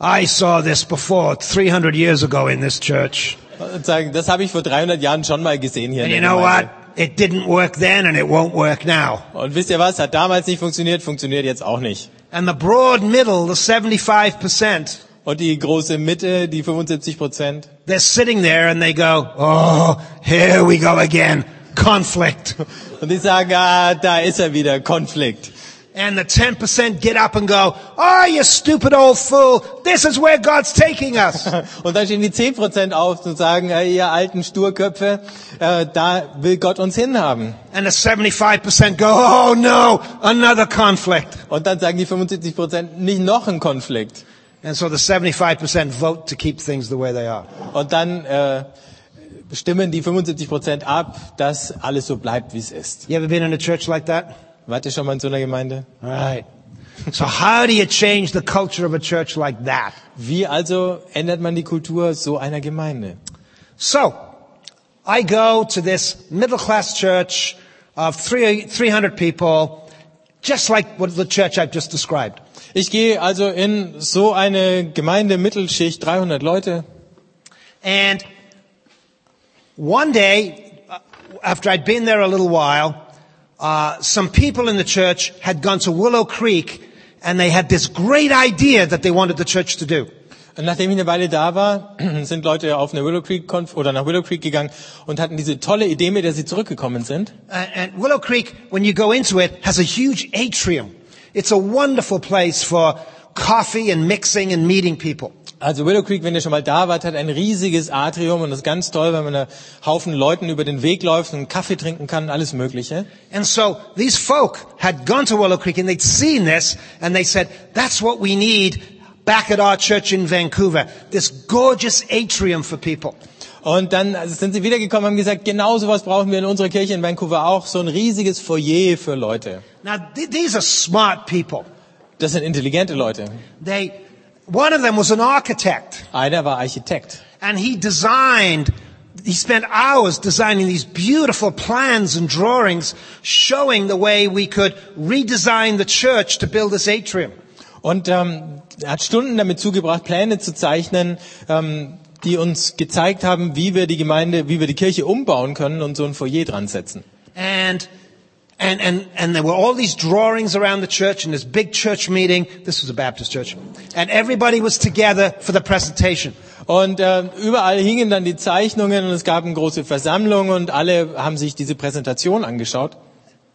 I saw this before 300 years ago in this church. Und sagen, das habe ich vor 300 Jahren schon mal gesehen hier And you know what? It didn't work then and it won't work now. Und wisst ihr was? Hat damals nicht funktioniert, funktioniert jetzt auch nicht. And the broad middle, the 75%, Und die große Mitte, die 75 Prozent, they're sitting there and they go, oh, here we go again. Conflict. und die sagen, ah, da ist er wieder, Konflikt. And the 10% get up and go, oh, you stupid old fool. This is where God's taking us. Und dann stehen die 10 Prozent auf und sagen, äh, ihr alten Sturköpfe, äh, da will Gott uns hinhaben. And the 75% go, oh no, another conflict. Und dann sagen die 75 Prozent, nicht noch ein Konflikt. And so the 75% vote to keep things the way they are. Und dann äh, stimmen die 75 Prozent ab, dass alles so bleibt, wie es ist. You ever been in a church like that? Wart ihr schon mal in so einer Gemeinde? All right. So how do you change the culture of a church like that? Wie also ändert man die Kultur so einer Gemeinde? So, I go to this middle class church of three, 300 people, just like what the church I've just described. Ich gehe also in so eine Gemeinde Mittelschicht, 300 Leute. And one day, uh, after I'd been there a little while, uh, some people in the church had gone to Willow Creek and they had this great idea that they wanted the church to do. Und nachdem ich eine Weile da war, sind Leute auf eine Willow Creek Konf oder nach Willow Creek gegangen und hatten diese tolle Idee, mit der sie zurückgekommen sind. And, and Willow Creek, when you go into it, has a huge atrium. It's a wonderful place for coffee and mixing and meeting people. Also Willow Creek, wenn ihr schon mal da wart, hat ein riesiges Atrium und das ist ganz toll, weil man da Haufen Leuten über den Weg läuft und einen Kaffee trinken kann, alles Mögliche. And so these folk had gone to Willow Creek and they'd seen this and they said, that's what we need. back at our church in Vancouver, this gorgeous atrium for people. Und dann sind sie wiedergekommen und haben gesagt, genau sowas brauchen wir in unserer Kirche in Vancouver auch, so ein riesiges Foyer für Leute. Now, th- these are smart people. Das sind intelligente Leute. They, one of them was an architect. Einer war Architekt. And he designed, he spent hours designing these beautiful plans and drawings showing the way we could redesign the church to build this atrium. Und ähm, er hat Stunden damit zugebracht, Pläne zu zeichnen, ähm, die uns gezeigt haben, wie wir die Gemeinde, wie wir die Kirche umbauen können und so ein Foyer dran setzen. And, and, and, and there were all these drawings around the church in this big church meeting. This was a Baptist church. And everybody was together for the presentation. Und äh, überall hingen dann die Zeichnungen und es gab eine große Versammlung und alle haben sich diese Präsentation angeschaut.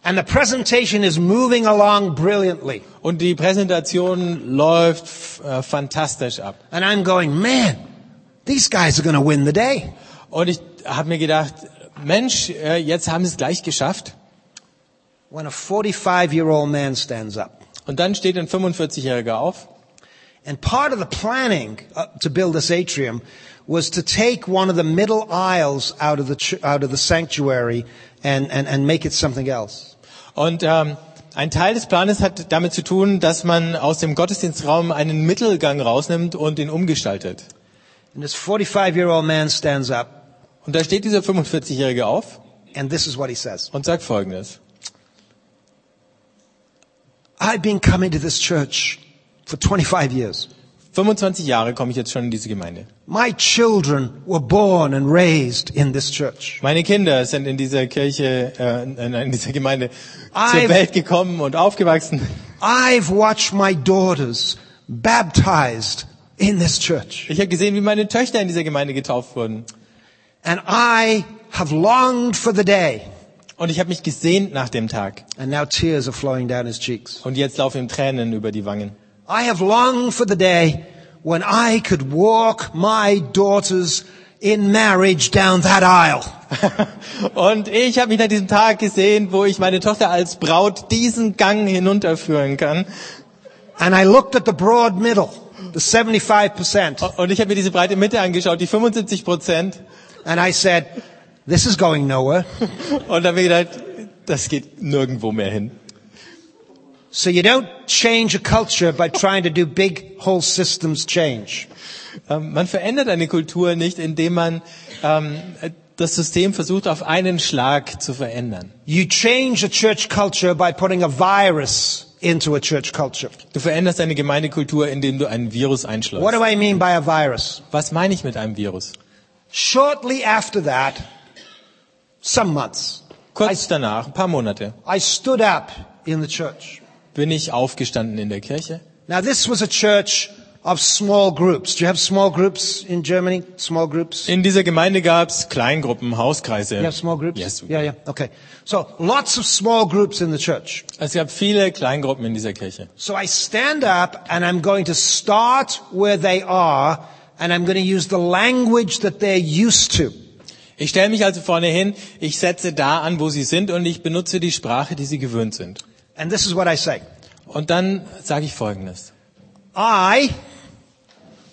And the presentation is moving along brilliantly. Und die Präsentation läuft äh, fantastisch ab. And I'm going, man, these guys are going to win the day. Und ich habe mir gedacht, Mensch, äh, jetzt haben sie es gleich geschafft. When a 45 year old man stands up. Und dann steht ein 45-Jähriger auf. And part of the planning uh, to build this atrium was to take one of the middle aisles out of the, out of the sanctuary and, and, and make it something else. Und ähm, ein Teil des Planes hat damit zu tun, dass man aus dem Gottesdienstraum einen Mittelgang rausnimmt und ihn umgestaltet. And this 45 year old man stands up Und da steht dieser 45-Jährige auf and this is what he says. und sagt Folgendes. I've been coming to this church for 25 years. 25 Jahre komme ich jetzt schon in diese Gemeinde. My children were born and raised in this church. Meine Kinder sind in dieser Kirche, äh, in dieser Gemeinde zur I've- Welt gekommen und aufgewachsen. I've watched my daughters baptized in this church. Ich habe gesehen, wie meine Töchter in dieser Gemeinde getauft wurden. And I have longed for the day. Und ich habe mich gesehnt nach dem Tag. And now tears are flowing down his cheeks. Und jetzt laufen ihm Tränen über die Wangen. I have longed for the day when I could walk my daughters in marriage down that aisle. Und ich habe mich nach diesem Tag gesehen, wo ich meine Tochter als Braut diesen Gang hinunterführen kann. And I looked at the broad middle, the 75%, Und ich habe mir diese breite Mitte angeschaut, die 75 Prozent. and I said, this is going nowhere. Und mir gedacht, das geht nirgendwo mehr hin. So you don't change a culture by trying to do big whole systems change. Ähm, Man verändert eine Kultur nicht, indem man ähm, das System versucht, auf einen Schlag zu verändern. You change a church culture by putting a virus into a church culture. Du veränderst eine Gemeindekultur, indem du ein Virus What einschleust. do I mean by a virus? Was meine ich mit einem Virus? Shortly after that, some months, Kurz danach, ein paar Monate, I stood up in the church. bin ich aufgestanden in der Kirche. Now this was a church of small groups. Do you have small groups in Germany? Small groups? In dieser Gemeinde gab's Kleingruppen, Hauskreise. You have small groups? Yes. Yeah, yeah. Okay. So lots of small groups in the church. Es gab viele Kleingruppen in dieser Kirche. So I stand up and I'm going to start where they are and I'm going to use the language that they're used to. Ich stelle mich also vorne hin, ich setze da an, wo sie sind und ich benutze die Sprache, die sie gewöhnt sind. And this is what I say. Und dann sage ich Folgendes. I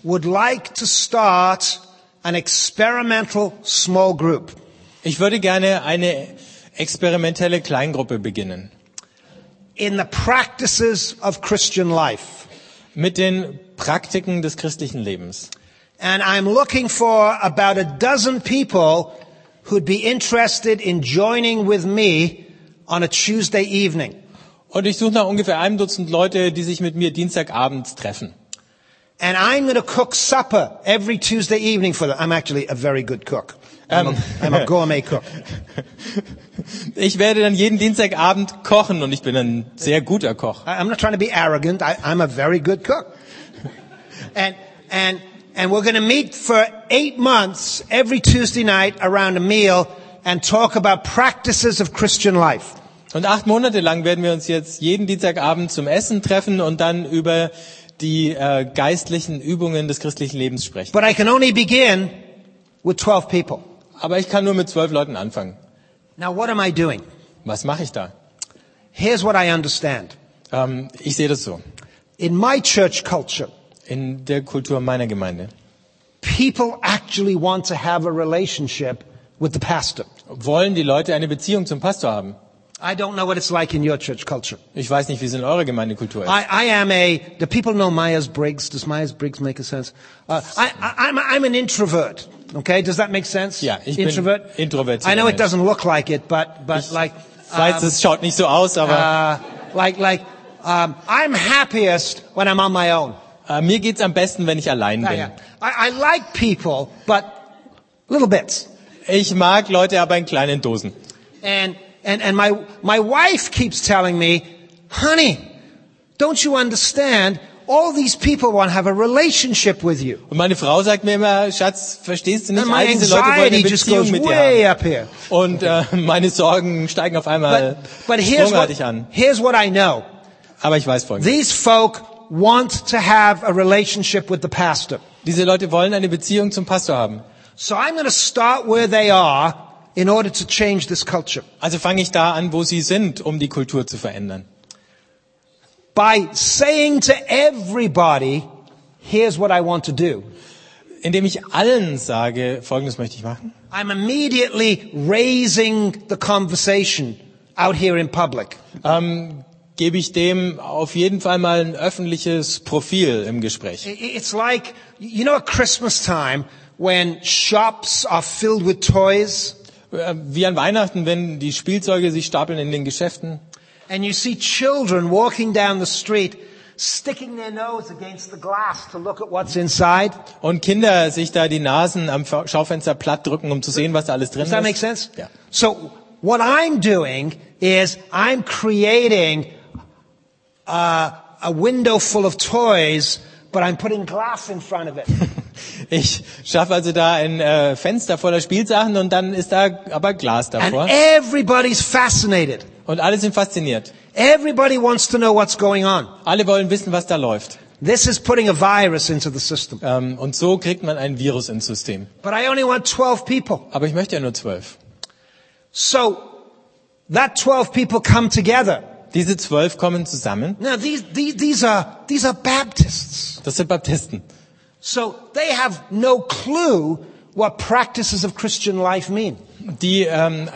would like to start an experimental small group. Ich würde gerne eine experimentelle Kleingruppe beginnen. in the practices of Christian life. Mit den Praktiken des christlichen Lebens. And I'm looking for about a dozen people who'd be interested in joining with me on a Tuesday evening. Und ich suche nach ungefähr einem Dutzend Leute, die sich mit mir Dienstagabends treffen. And I'm going to cook supper every Tuesday evening for them. I'm actually a very good cook. I'm, a, I'm a gourmet cook. Ich werde dann jeden Dienstagabend kochen und ich bin ein sehr guter Koch. I'm not trying to be arrogant. I, I'm a very good cook. And, and, and we're going to meet for eight months every Tuesday night around a meal and talk about practices of Christian life. Und acht Monate lang werden wir uns jetzt jeden Dienstagabend zum Essen treffen und dann über die äh, geistlichen Übungen des christlichen Lebens sprechen. But I can only begin with 12 people. Aber ich kann nur mit zwölf Leuten anfangen. Now what am I doing? Was mache ich da? Here's what I understand. Ähm, ich sehe das so. In my church culture, in der Kultur meiner Gemeinde. People actually want to have a relationship with the pastor. Wollen die Leute eine Beziehung zum Pastor haben? I don't know what it's like in your church culture. Ich weiß nicht, wie es in eurer Gemeindekultur ist. I, I am a, do people know Myers-Briggs? Does Myers-Briggs make a sense? Uh, I, I, I'm, I'm an introvert. Okay, does that make sense? Ja, ich introvert? bin introvertiert. I know it doesn't look like it, but, but Ich like, weiß, um, es schaut nicht so aus, aber uh, like, like, um, I'm happiest when I'm on my own. Äh, mir geht's am besten, wenn ich allein bin. yeah. I, I like people, but little bits. Ich mag Leute aber in kleinen Dosen. And, and, and my, my wife keeps telling me, honey, don't you understand? All these people want to have a relationship with you. Und meine Frau sagt mir immer, Schatz, verstehst du nicht, all diese Leute wollen eine Beziehung mit dir. Und äh, meine Sorgen steigen auf einmal But, but here's, what, an. here's what I know. Aber ich weiß folgendes. These folk want to have a relationship with the pastor. Diese Leute wollen eine Beziehung zum Pastor haben. So I'm going to start where they are in order to change this culture. Also fange ich da an, wo sie sind, um die Kultur zu verändern. By saying to everybody, here's what I want to do. Indem ich allen sage, folgendes möchte ich machen. I'm immediately raising the conversation out here in public. Ähm, gebe ich dem auf jeden Fall mal ein öffentliches Profil im Gespräch. It's like, you know, at Christmas time when shops are filled with toys Äh, Wie an Weihnachten, wenn die Spielzeuge sich stapeln in den Geschäften and you see children walking down the street sticking their nose against the glass to look at what's inside. und Kinder sich da die Nasen am Schaufenster platt drücken, um zu sehen, was da alles drin Does that make sense? Ja. So what I'm doing is I'm creating uh, a window full of toys, but I'm putting glass in front of it. Ich schaffe also da ein äh, Fenster voller Spielsachen und dann ist da aber Glas and davor. everybody's fascinated. Und alle sind fasziniert. Everybody wants to know what's going on. Alle wollen wissen, was da läuft. This is putting a virus into the system. Ähm, und so kriegt man ein Virus ins System. But I only want 12 people. Aber ich möchte ja nur zwölf. So that 12 people come together. Diese zwölf kommen zusammen. Now these, these, these are, these are Baptists. Das sind Baptisten. So they have no clue what practices of Christian life mean. Die ähm,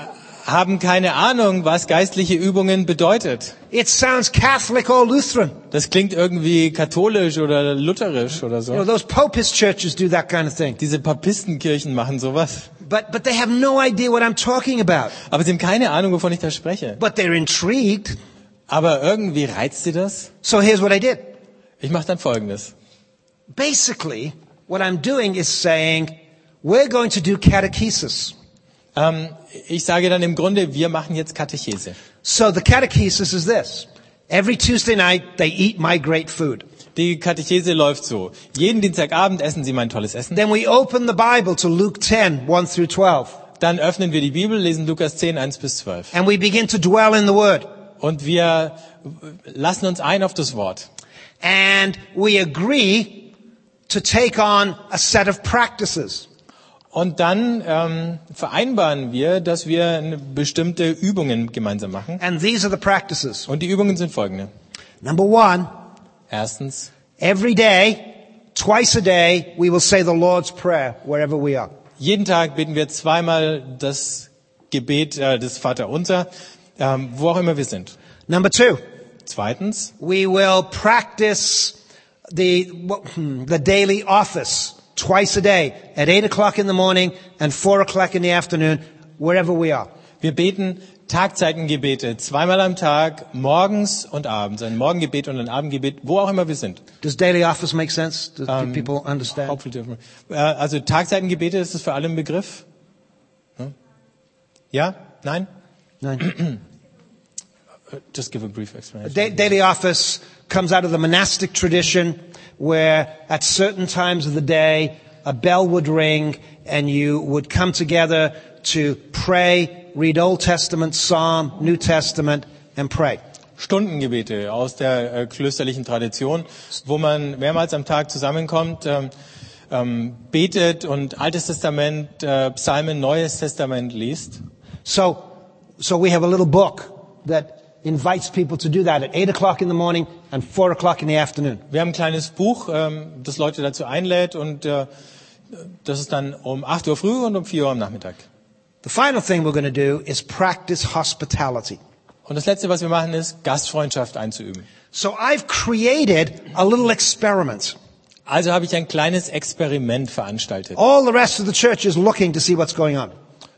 haben keine Ahnung, was geistliche Übungen bedeutet. It sounds Catholic or Lutheran. Das klingt irgendwie katholisch oder lutherisch oder You know, so. those Popist churches do that kind of thing. Diese Papistenkirchen machen sowas. But, but they have no idea what I'm talking about. Aber sie haben keine Ahnung, wovon ich da spreche. But they're intrigued. Aber irgendwie reizt sie das. So here's what I did. Ich mache dann Folgendes. Basically, what I'm doing is saying, we're going to do catechesis. Ähm, ich sage dann im Grunde, wir machen jetzt Katechese. So the catechesis is this. Every Tuesday night, they eat my great food. Die Katechese läuft so. Jeden Dienstagabend essen sie mein tolles Essen. Then we open the Bible to Luke 10, 1 through 12. Dann öffnen wir die Bibel, lesen Lukas 10, 1 bis 12. And we begin to dwell in the Word. Und wir lassen uns ein auf das Wort. And we agree to take on a set of practices. Und dann ähm, vereinbaren wir, dass wir bestimmte Übungen gemeinsam machen. And these are the practices. Und die Übungen sind folgende. Number one, Erstens, every day, twice a day, we will say the Lord's Prayer wherever we are. jeden Tag beten wir zweimal das Gebet äh, des Vaterunser, ähm, wo auch immer wir sind. Number two, Zweitens, we will practice the, hmm, the daily office twice a day at eight o'clock in the morning and four o'clock in the afternoon, wherever we are. wir beten Tagzeitengebete zweimal am Tag, morgens und abends. Ein Morgengebet und ein Abendgebet, wo auch immer wir sind. Does daily office make sense? Do, Um, people understand? Hopefully different. Äh, Also Tagzeitengebete, ist das für alle ein Begriff? Hm? Ja? Nein? Nein. Uh, just give a brief explanation. Da- daily office comes out of the monastic tradition where at certain times of the day a bell would ring and you would come together to pray, read Old Testament, Psalm, New Testament and pray. Stundengebete aus der äh, klösterlichen Tradition, wo man mehrmals am Tag zusammenkommt, ähm, ähm, betet und Altes Testament, äh, Psalmen, Neues Testament liest. So, so we have a little book that invites people to do that at 8 o'clock in the morning and 4 o'clock in the afternoon. Wir haben ein kleines Buch, ähm, das Leute dazu einlädt und äh, das ist dann um 8 Uhr früh und um 4 Uhr am Nachmittag. The final thing we're going to do is practice hospitality. Und das Letzte, was wir machen, ist Gastfreundschaft einzuüben. So I've created a little experiment. Also habe ich ein kleines Experiment veranstaltet. All the rest of the church is looking to see what's going on.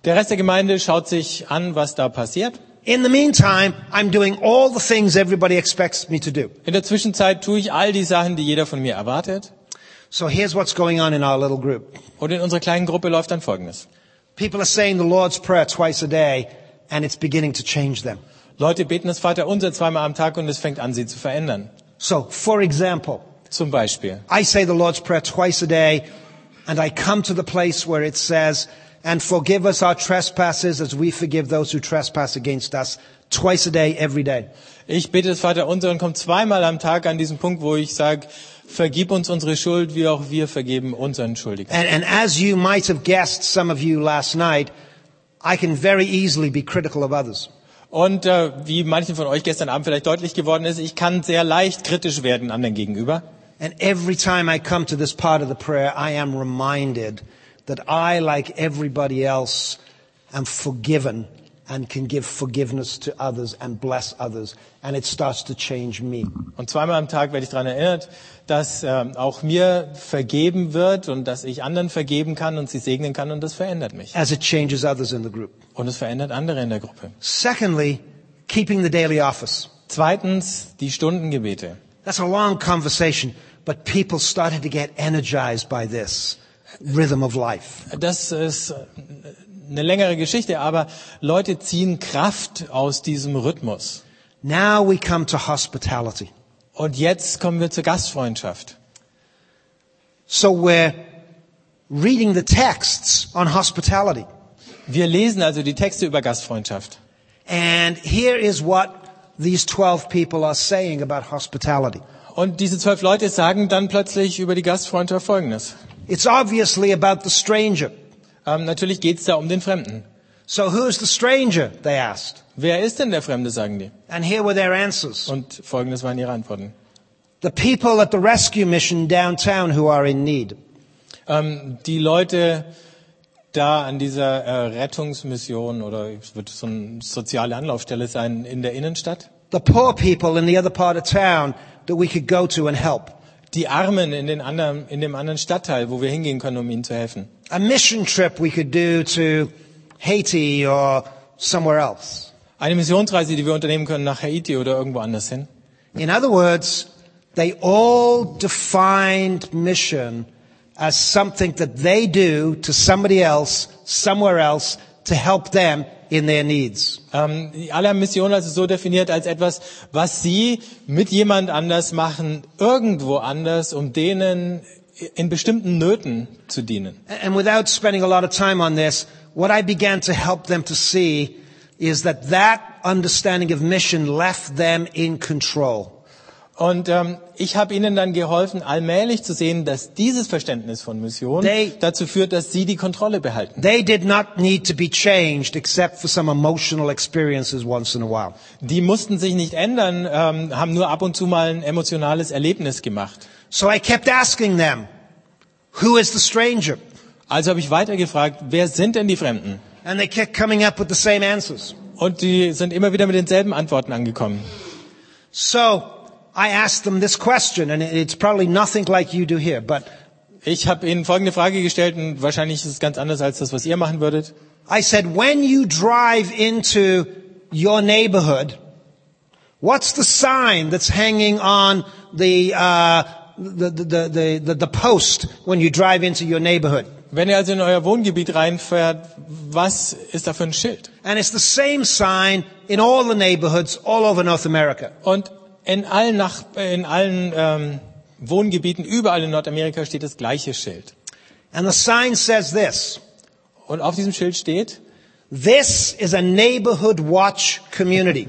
Der Rest der Gemeinde schaut sich an, was da passiert. In the meantime, I'm doing all the things everybody expects me to do. In der Zwischenzeit tue ich all die Sachen, die jeder von mir erwartet. So here's what's going on in our little group. Und in unserer kleinen Gruppe läuft dann Folgendes. People are saying the Lord's Prayer twice a day, and it's beginning to change them. Leute beten das Vaterunser zweimal am Tag und es fängt an, sie zu verändern. So, for example, Zum Beispiel. I say the Lord's Prayer twice a day, and I come to the place where it says, and forgive us our trespasses as we forgive those who trespass against us, twice a day, every day. Ich bete das Vaterunser und komme zweimal am Tag an diesen Punkt, wo ich sage, vergib uns unsere Schuld, wie auch wir vergeben unseren Schuldigen. And, and as you might have guessed, some of you last night, I can very easily be critical of others. Und äh, wie manchen von euch gestern Abend vielleicht deutlich geworden ist, ich kann sehr leicht kritisch werden anderen gegenüber. And every time I come to this part of the prayer, I am reminded that I, like everybody else, am forgiven and can give forgiveness to others and bless others. And it starts to change me. Und zweimal am Tag werde ich daran erinnert, dass ähm, auch mir vergeben wird und dass ich anderen vergeben kann und sie segnen kann und das verändert mich. As it changes others in the group. Und es verändert andere in der Gruppe. Secondly, keeping the daily office. Zweitens, die Stundengebete. That's a long conversation, but people started to get energized by this rhythm of life. Das ist eine längere Geschichte, aber Leute ziehen Kraft aus diesem Rhythmus. Now we come to hospitality. Und jetzt kommen wir zur Gastfreundschaft. So we're reading the texts on hospitality. Wir lesen also die Texte über Gastfreundschaft. And here is what these 12 people are saying about hospitality. Und diese zwölf Leute sagen dann plötzlich über die Gastfreundschaft Folgendes. It's obviously about the stranger. Ähm, natürlich geht's da um den Fremden. So who's the stranger? They asked. Wer ist denn der Fremde, sagen die. And here were their answers. Und folgendes waren ihre Antworten. The people at the rescue mission downtown who are in need. Ähm, die Leute da an dieser äh, Rettungsmission oder es wird so eine soziale Anlaufstelle sein in der Innenstadt. The poor people in the other part of town that we could go to and help. Die Armen in, den anderen, in dem anderen Stadtteil, wo wir hingehen können, um ihnen zu helfen. A mission trip we could do to Haiti or somewhere else. Eine Missionsreise, die wir unternehmen können nach Haiti oder irgendwo anders hin. In other words, they all defined mission as something that they do to somebody else, somewhere else, to help them in their needs. Ähm, die alle haben Mission also so definiert als etwas, was sie mit jemand anders machen, irgendwo anders, um denen in bestimmten Nöten zu dienen. And without spending a lot of time on this, what I began to help them to see is that that understanding of mission left them in control. Und ähm, ich habe ihnen dann geholfen, allmählich zu sehen, dass dieses Verständnis von Mission They- dazu führt, dass sie die Kontrolle behalten. They did not need to be changed except for some emotional experiences once in a while. Die mussten sich nicht ändern, ähm, haben nur ab und zu mal ein emotionales Erlebnis gemacht. So I kept asking them, who is the stranger? Also habe ich weiter gefragt, wer sind denn die Fremden? And they kept coming up with the same answers. Und die sind immer wieder mit denselben Antworten angekommen. So I asked them this question, and it's probably nothing like you do here, but Ich habe ihnen folgende Frage gestellt und wahrscheinlich ist es ganz anders als das, was ihr machen würdet. I said, when you drive into your neighborhood, what's the sign that's hanging on the, uh, the, the, the, the, the post when you drive into your neighborhood? Wenn ihr also in euer Wohngebiet reinfährt, was ist da für ein Schild? And it's the same sign in all the neighborhoods all over North America. Und in allen, Nach in allen ähm, Wohngebieten überall in Nordamerika steht das gleiche Schild. And the sign says this, Und auf diesem Schild steht, this is a neighborhood watch community.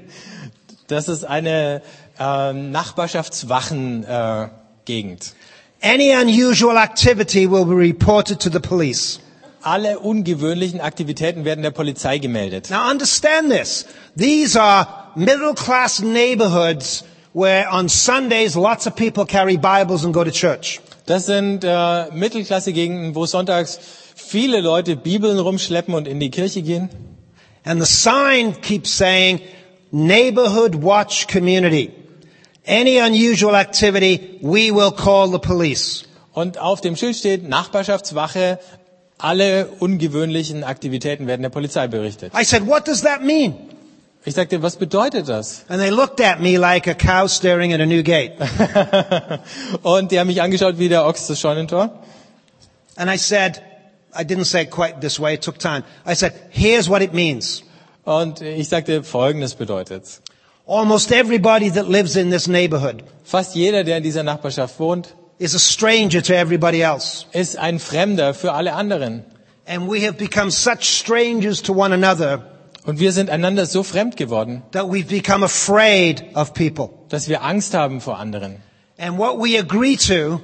das ist eine ähm, Nachbarschaftswachen-Gegend. Äh. Any unusual activity will be reported to the police. Alle ungewöhnlichen Aktivitäten werden der Polizei gemeldet. Now understand this. These are middle class neighborhoods where on Sundays lots of people carry Bibles and go to church. Das sind äh, Mittelklasse-Gegenden, wo sonntags viele Leute Bibeln rumschleppen und in die Kirche gehen. And the sign keeps saying, neighborhood watch community. Any unusual activity, we will call the police. Und auf dem Schild steht Nachbarschaftswache. Alle ungewöhnlichen Aktivitäten werden der Polizei berichtet. I said, what does that mean? Ich sagte, was bedeutet das? And they looked at me like a cow staring at a new gate. Und die haben mich angeschaut wie der Ochs das Scheunentor. And I said, I didn't say it quite this way, it took time. I said, here's what it means. Und ich sagte, Folgendes bedeutet. Almost everybody that lives in this neighborhood Fast jeder, der in dieser Nachbarschaft wohnt, is a stranger to everybody else. ist ein Fremder für alle anderen. And we have become such strangers to one another Und wir sind einander so fremd geworden, that we've become afraid of people. dass wir Angst haben vor anderen. And what we agree to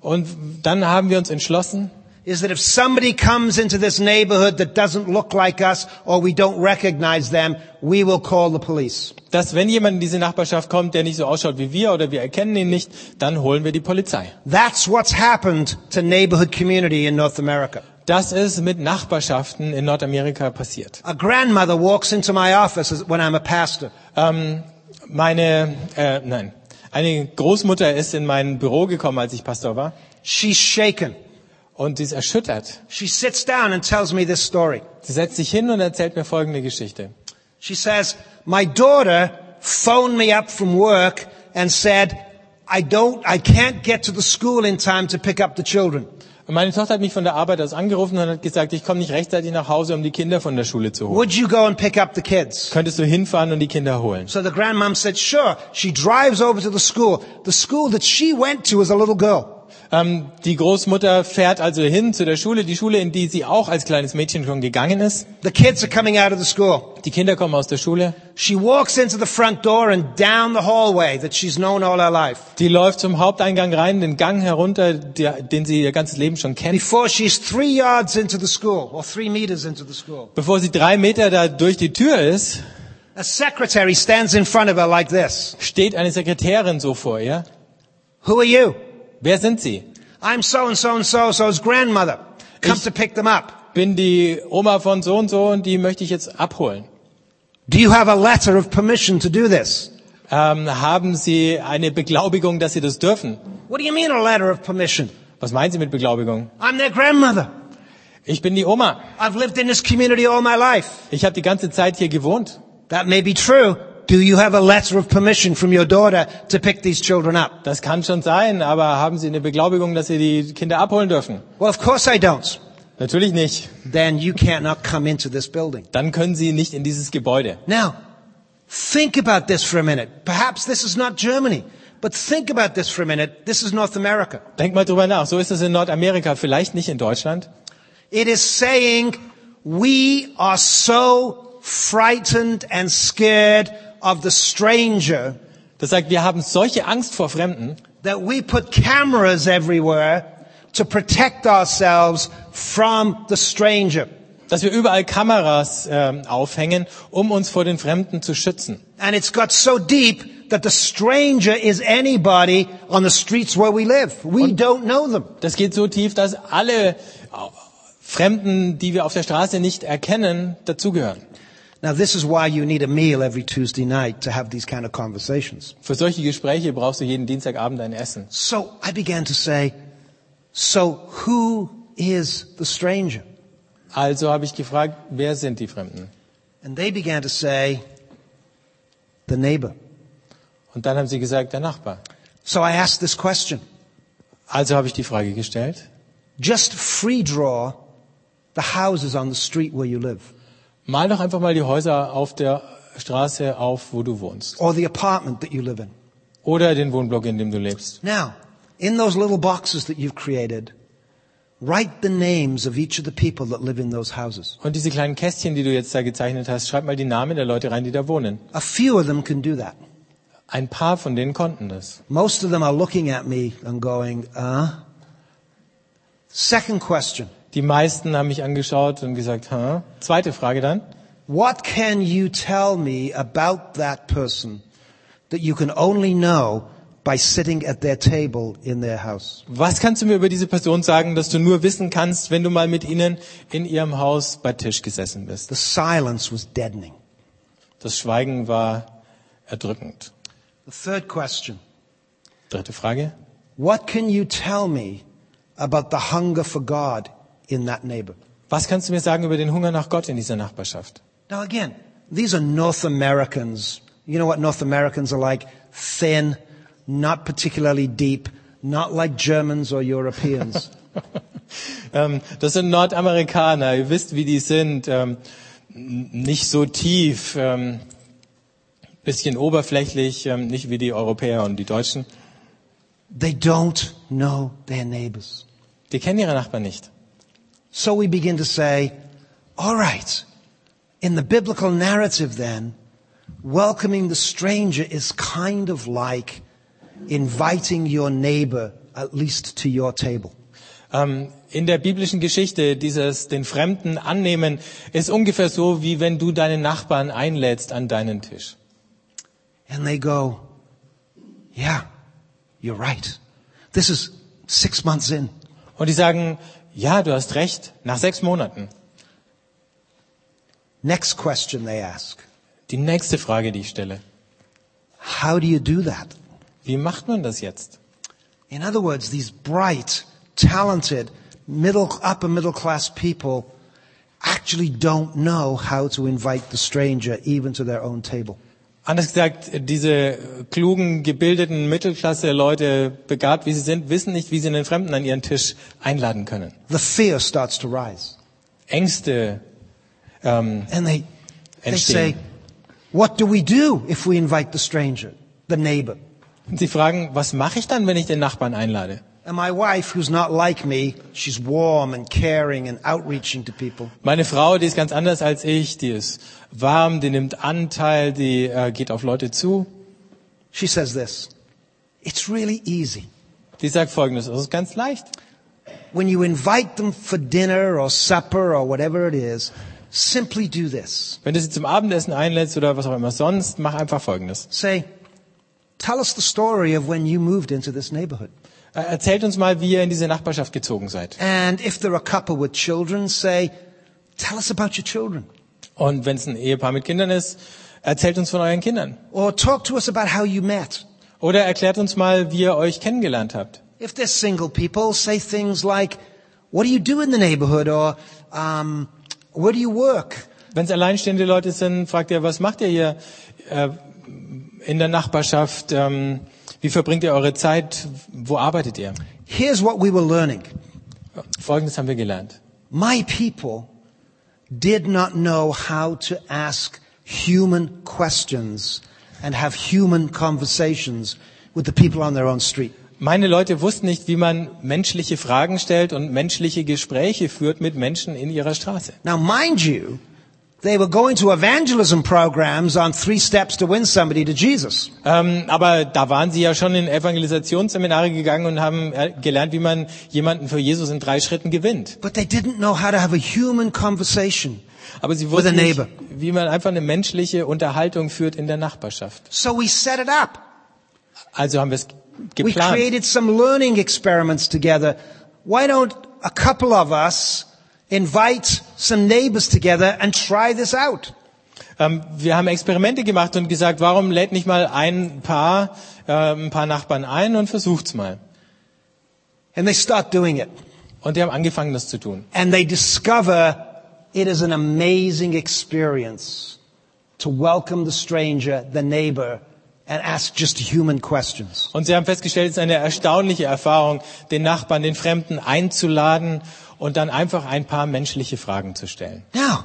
Und dann haben wir uns entschlossen, is that if somebody comes into this neighborhood that doesn't look like us or we don't recognize them, we will call the police. dass wenn jemand in diese Nachbarschaft kommt, der nicht so ausschaut wie wir oder wir erkennen ihn nicht, dann holen wir die Polizei. That's what's happened to neighborhood community in North America. Das ist mit Nachbarschaften in Nordamerika passiert. A grandmother walks into my office when I'm a pastor. Ähm, meine, äh, nein, eine Großmutter ist in mein Büro gekommen, als ich Pastor war, She's shaken. und sie ist erschüttert. She sits down and tells me this story. Sie setzt sich hin und erzählt mir folgende Geschichte. She says, my daughter phoned me up from work and said, I don't, I can't get to the school in time to pick up the children. Und meine Tochter hat mich von der Arbeit aus angerufen und hat gesagt, ich komme nicht rechtzeitig nach Hause, um die Kinder von der Schule zu holen. Would you go and pick up the kids? Könntest du hinfahren und die Kinder holen? So the grandmom said, sure. She drives over to the school. The school that she went to as a little girl. Ähm, die Großmutter fährt also hin zu der Schule, die Schule, in die sie auch als kleines Mädchen schon gegangen ist. The kids are coming out of the school. Die Kinder kommen aus der Schule. She walks into the front door and down the hallway that she's known all her life. Die läuft zum Haupteingang rein, den Gang herunter, der, den sie ihr ganzes Leben schon kennt. Before she's three yards into the school, or three meters into the school, Bevor sie drei Meter da durch die Tür ist, a secretary stands in front of her like this. steht eine Sekretärin so vor ihr. Who are you? Wer sind Sie? I'm so and so and so so's grandmother. Come Ich- to pick them up. Bin die Oma von so und so und die möchte ich jetzt abholen. Do you have a letter of permission to do this? Ähm, haben Sie eine Beglaubigung, dass Sie das dürfen? What do you mean a letter of permission? Was meinen Sie mit Beglaubigung? I'm their grandmother. Ich bin die Oma. I've lived in this community all my life. Ich habe die ganze Zeit hier gewohnt. That may be true. Do you have a letter of permission from your daughter to pick these children up? Das kann schon sein, aber haben Sie eine Beglaubigung, dass Sie die Kinder abholen dürfen? Well, of course I don't. Natürlich nicht. Then you can't not come into this building. Dann können Sie nicht in dieses Gebäude. Now, think about this for a minute. Perhaps this is not Germany, but think about this for a minute. This is North America. Denk mal drüber nach. So ist es in Nordamerika, vielleicht nicht in Deutschland. It is saying we are so frightened and scared of the stranger Das sagt, wir haben solche Angst vor Fremden, that we put cameras everywhere to protect ourselves from the stranger. dass wir überall Kameras ähm, aufhängen, um uns vor den Fremden zu schützen. And it's got so deep that the stranger is anybody on the streets where we live. We don't know them. Das geht so tief, dass alle äh, Fremden, die wir auf der Straße nicht erkennen, dazugehören. Now this is why you need a meal every Tuesday night to have these kind of conversations. Für solche Gespräche brauchst du jeden Dienstagabend ein Essen. So I began to say, so who is the stranger? Also habe ich gefragt, wer sind die Fremden? And they began to say, the neighbor. Und dann haben sie gesagt, der Nachbar. So I asked this question. Also habe ich die Frage gestellt, Just free draw the houses on the street where you live. Mal doch einfach mal die Häuser auf der Straße auf, wo du wohnst. or the apartment that you live in. Oder den Wohnblock, in dem du lebst. Now, in those little boxes that you've created, write the names of each of the people that live in those houses. Und diese kleinen Kästchen, die du jetzt da gezeichnet hast, schreib mal die Namen der Leute rein, die da wohnen. A few of them can do that. Ein paar von denen konnten das. Most of them are looking at me and going, uh. Second question. Die meisten haben mich angeschaut und gesagt, Hä? zweite Frage dann. What can you tell me about that person that you can only know by sitting at their table in their house? Was kannst du mir über diese Person sagen, dass du nur wissen kannst, wenn du mal mit ihnen in ihrem Haus bei Tisch gesessen bist? The silence was deadening. Das Schweigen war erdrückend. The third question. Dritte Frage. What can you tell me about the hunger for God in that neighbor? Was kannst du mir sagen über den Hunger nach Gott in dieser Nachbarschaft? Now again, these are North Americans. You know what North Americans are like? Thin, not particularly deep, not like Germans or Europeans. Ähm, das sind Nordamerikaner. Ihr wisst, wie die sind. Ähm, nicht so tief, ähm, bisschen oberflächlich, ähm, nicht wie die Europäer und die Deutschen. They don't know their neighbors. Die kennen ihre Nachbarn nicht. So we begin to say, all right, in the biblical narrative then, welcoming the stranger is kind of like inviting your neighbor at least to your table. Ähm, in der biblischen Geschichte, dieses den Fremden annehmen, ist ungefähr so, wie wenn du deinen Nachbarn einlädst an deinen Tisch. And they go, yeah, you're right. This is six months in. Und die sagen, ja, du hast recht, nach sechs Monaten. Next question they ask. Die nächste Frage, die ich stelle. How do you do that? Wie macht man das jetzt? In other words, these bright, talented, middle, upper middle class people actually don't know how to invite the stranger even to their own table. Anders gesagt, diese klugen, gebildeten Mittelklasse-Leute, begabt wie sie sind, wissen nicht, wie sie einen Fremden an ihren Tisch einladen können. The fear starts to rise. Ängste ähm, And they, they say, entstehen. what do we do if we invite the stranger, the neighbor? Und sie fragen, was mache ich dann, wenn ich den Nachbarn einlade? And my wife, who's not like me, she's warm and caring and outreaching to people. Meine Frau, die ist ganz anders als ich, die ist warm, die nimmt Anteil, die äh, geht auf Leute zu. She says this, it's really easy. Die sagt folgendes, es ist ganz leicht. When you invite them for dinner or supper or whatever it is, simply do this. Wenn du sie zum Abendessen einlädst oder was auch immer sonst, mach einfach folgendes. Say, tell us the story of when you moved into this neighborhood. Äh, Erzählt uns mal, wie ihr in diese Nachbarschaft gezogen seid. And if there are a couple with children, say, tell us about your children. Und wenn es ein Ehepaar mit Kindern ist, erzählt uns von euren Kindern. Or talk to us about how you met. Oder erklärt uns mal, wie ihr euch kennengelernt habt. If they're single people, say things like, what do you do in the neighborhood? Or, um, where do you work? Wenn es alleinstehende Leute sind, fragt ihr, was macht ihr hier äh, in der Nachbarschaft? Ähm, wie verbringt ihr eure Zeit? Wo arbeitet ihr? Here's what we were learning. Folgendes haben wir gelernt. My people did not know how to ask human questions and have human conversations with the people on their own street. Meine Leute wussten nicht, wie man menschliche Fragen stellt und menschliche Gespräche führt mit Menschen in ihrer Straße. Now, mind you, they were going to evangelism programs on three steps to win somebody to Jesus. Ähm, aber da waren sie ja schon in Evangelisationsseminare gegangen und haben äh, gelernt, wie man jemanden für Jesus in drei Schritten gewinnt. But they didn't know how to have a human conversation. Aber sie With a wussten nicht, neighbor. wie man einfach eine menschliche Unterhaltung führt in der Nachbarschaft. So we set it up. Also haben wir es We geplant. created some learning experiments together. Why don't a couple of us invite some neighbors together and try this out? Ähm, wir haben Experimente gemacht und gesagt, warum lädt nicht mal ein Paar, äh, ein paar Nachbarn ein und versucht's mal. And they start doing it. Und die haben angefangen, das zu tun. And they discover it is an amazing experience to welcome the stranger, the neighbor, and ask just human questions. Und sie haben festgestellt, es ist eine erstaunliche Erfahrung, den Nachbarn, den Fremden einzuladen und dann einfach ein paar menschliche Fragen zu stellen. Now,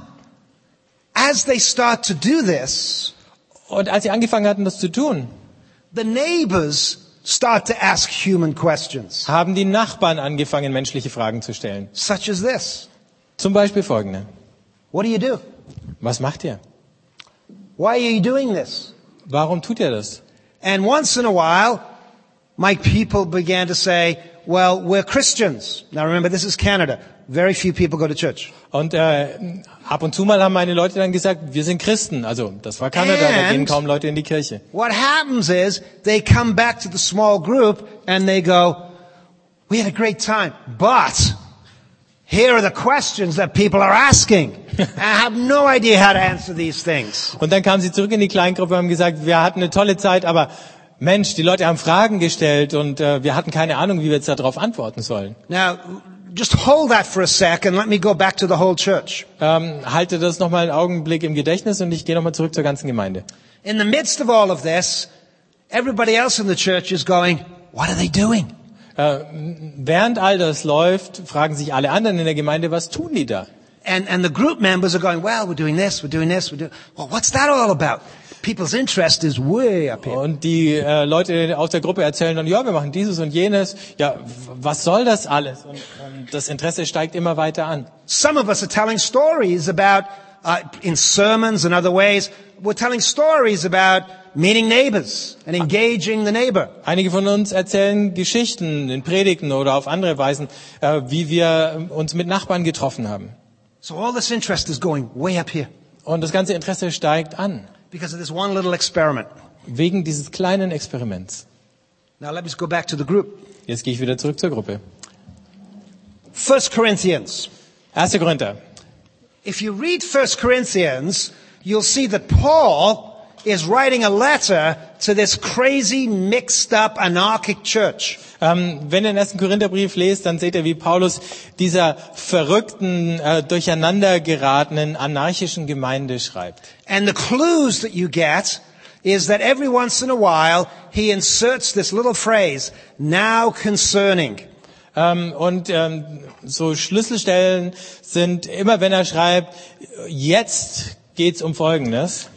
as they start to do this, Und als sie angefangen hatten, das zu tun, the neighbors start to ask human questions, haben die Nachbarn angefangen, menschliche Fragen zu stellen. such as this. Zum Beispiel folgende. What do you do? Was macht ihr? Why are you doing this? Warum tut ihr das? And once in a while, my people began to say, well, we're Christians. Now remember, this is Canada. Very few people go to church. Und äh, ab und zu mal haben meine Leute dann gesagt, wir sind Christen. Also das war Kanada, da And- gehen kaum Leute in die Kirche. What happens is they come back to the small group and they go, we had a great time, but here are the questions that people are asking. I have no idea how to answer these things. Und dann kamen sie zurück in die Kleingruppe und haben gesagt, wir hatten eine tolle Zeit, aber Mensch, die Leute haben Fragen gestellt und äh, wir hatten keine Ahnung, wie wir jetzt darauf antworten sollen. Now, just hold that for a sec and let me go back to the whole church. Ähm, halte das nochmal einen Augenblick im Gedächtnis und ich gehe nochmal zurück zur ganzen Gemeinde. In the midst of all of this, everybody else in the church is going, what are they doing? Äh, während all das läuft, fragen sich alle anderen in der Gemeinde, was tun die da? And, and the group members are going, well, we're doing this, we're doing this, we're doing, well, what's that all about? People's interest is way up here. Und die äh, Leute aus der Gruppe erzählen dann, ja, wir machen dieses und jenes. Ja, was soll das alles? Und, und das Interesse steigt immer weiter an. Some of us are telling stories about, uh, in sermons and other ways, we're telling stories about meeting neighbors and engaging the neighbor. Einige von uns erzählen Geschichten in Predigten oder auf andere Weisen, äh, wie wir uns mit Nachbarn getroffen haben. So all this interest is going way up here Und das ganze Interesse steigt an, because of this one little experiment. wegen dieses kleinen Experiments. Now let me go back to the group. Jetzt gehe ich wieder zurück zur Gruppe. First Corinthians. 1. Korinther. If you read First Corinthians, you'll see that Paul is writing a letter to this crazy, mixed up, anarchic church. Ähm, wenn ihr den ersten Korintherbrief lest, dann seht ihr, wie Paulus dieser verrückten, äh, durcheinander geratenen, anarchischen Gemeinde schreibt. And the clues that you get is that every once in a while he inserts this little phrase, now concerning. Ähm, und ähm, so Schlüsselstellen sind immer, wenn er schreibt, jetzt geht's um Folgendes.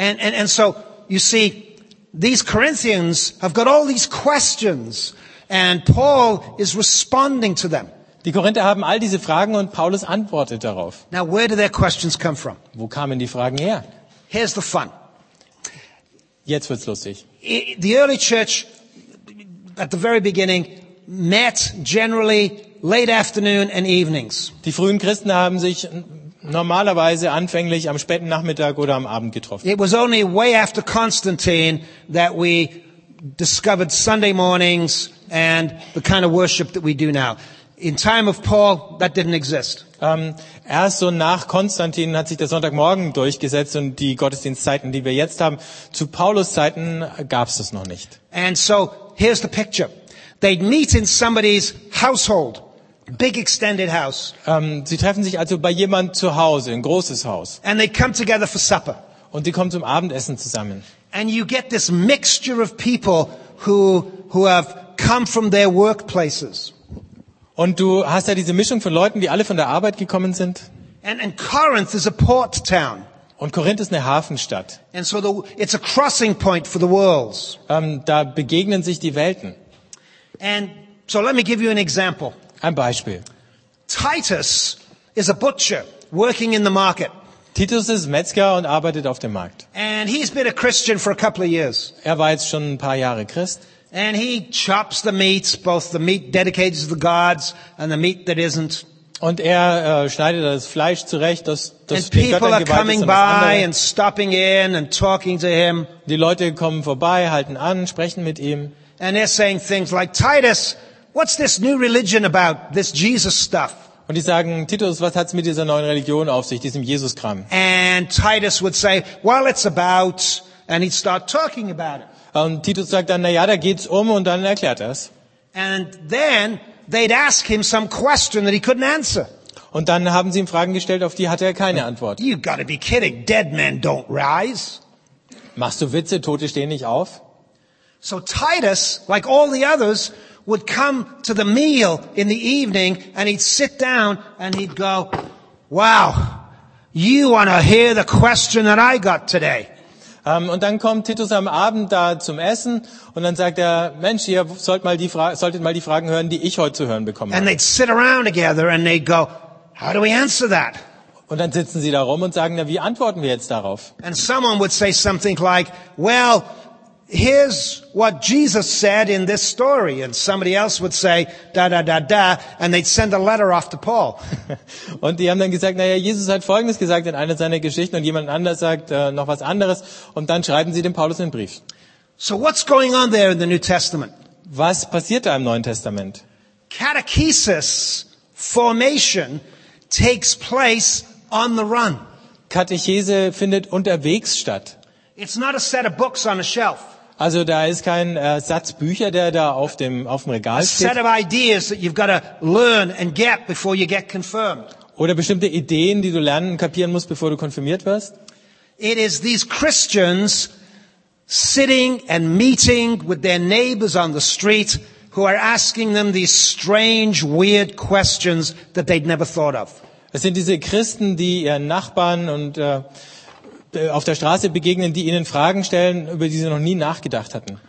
And, and, and so you see, these Corinthians have got all these questions and Paul is responding to them. Die Korinther haben all diese Fragen und Paulus antwortet darauf. Now where do their questions come from? Wo kamen die Fragen her? Here's the fun. Jetzt wird's lustig. The early church, at the very beginning, met generally late afternoon and evenings. Die frühen Christen haben sich normalerweise anfänglich am späten Nachmittag oder am Abend getroffen. It was only way after Constantine that we discovered Sunday mornings and the kind of worship that we do now. In time of Paul, that didn't exist. Ähm, erst so nach Konstantin hat sich der Sonntagmorgen durchgesetzt und die Gottesdienstzeiten, die wir jetzt haben. Zu Paulus Zeiten gab's das noch nicht. And so here's the picture. They'd meet in somebody's household, big extended house, Ähm, sie treffen sich also bei jemand zu Hause, ein großes Haus. and they'd come together for supper. Und sie kommen zum Abendessen zusammen. And you get this mixture of people who, who have come from their workplaces. Und du hast ja diese Mischung von Leuten, die alle von der Arbeit gekommen sind. And, and Corinth is a port town. Und Korinth ist eine Hafenstadt. And so the, it's a crossing point for the worlds. Ähm, da begegnen sich die Welten. And so let me give you an example. Ein Beispiel. Titus is a butcher working in the market. Titus ist Metzger und arbeitet auf dem Markt. And he's been a Christian for a couple of years. Er war jetzt schon ein paar Jahre Christ. And he chops the meats, both the meat dedicated to the gods and the meat that isn't. Und er äh, schneidet das Fleisch zurecht, das, das And den Göttern geweiht ist coming und das by andere. and stopping in and talking to him. Die Leute kommen vorbei, halten an, sprechen mit ihm. And they're saying things like, Titus, what's this new religion about? This Jesus stuff. Und die sagen, Titus, was hat's mit dieser neuen Religion auf sich, diesem Jesus-Kram? And Titus would say, well, it's about, and he'd start talking about it. Und Titus sagt dann, na ja, da geht's um und dann erklärt er's. And then they'd ask him some question that he couldn't answer. Und dann haben sie ihm Fragen gestellt, auf die hatte er keine Antwort. You gotta be kidding. Dead men don't rise. Machst du Witze, Tote stehen nicht auf? So Titus, like all the others, would come to the meal in the evening and he'd sit down and he'd go, wow, you want to hear the question that I got today. Ähm, und dann kommt Titus am Abend da zum Essen und dann sagt er, Mensch, ihr sollt mal die Fra solltet mal die Fragen hören, die ich heute zu hören bekommen And habe. they'd sit around together and they'd go, how do we answer that? Und dann sitzen sie da rum und sagen, na, wie antworten wir jetzt darauf? And someone would say something like, well, here's what Jesus said in this story. And somebody else would say, da, da, da, da, and they'd send a letter off to Paul. Und die haben dann gesagt, naja, Jesus hat Folgendes gesagt in einer seiner Geschichten und jemand anders sagt äh, noch was anderes und dann schreiben sie dem Paulus einen Brief. So what's going on there in the New Testament? Was passiert da im Neuen Testament? Catechesis formation takes place on the run. Katechese findet unterwegs statt. It's not a set of books on a shelf. Also da ist kein äh, Satz Bücher, der da auf dem, auf dem Regal steht. Oder bestimmte Ideen, die du lernen und kapieren musst, bevor du konfirmiert wirst. It is these Christians sitting and meeting with their neighbors on the street who are asking them these strange, weird questions that they'd never thought of. Es sind diese Christen, die ihren Nachbarn und äh, auf der Straße begegnen, die ihnen Fragen stellen, über die sie noch nie nachgedacht hatten.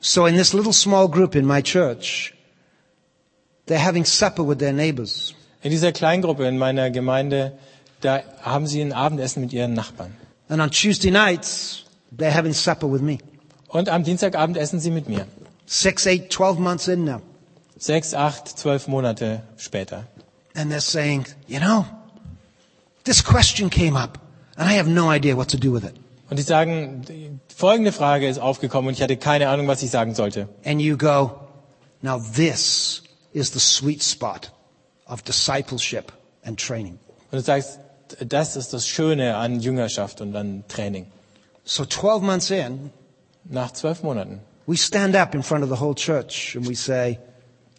So in this little small group in my church, they're having supper with their neighbors. In dieser Kleingruppe in meiner Gemeinde, da haben sie ein Abendessen mit ihren Nachbarn. And on Tuesday nights, they're having supper with me. Und am Dienstagabend essen sie mit mir. Six, eight, twelve months in now. Sechs, acht, zwölf Monate später. And they're saying, you know, this question came up and I have no idea what to do with it. Und die sagen, folgende Frage ist aufgekommen und ich hatte keine Ahnung, was ich sagen sollte. And you go, now this is the sweet spot of discipleship and training. Und du sagst, das ist das Schöne an Jüngerschaft und an Training. So 12 months in, Nach zwölf Monaten we stand up in front of the whole church and we say,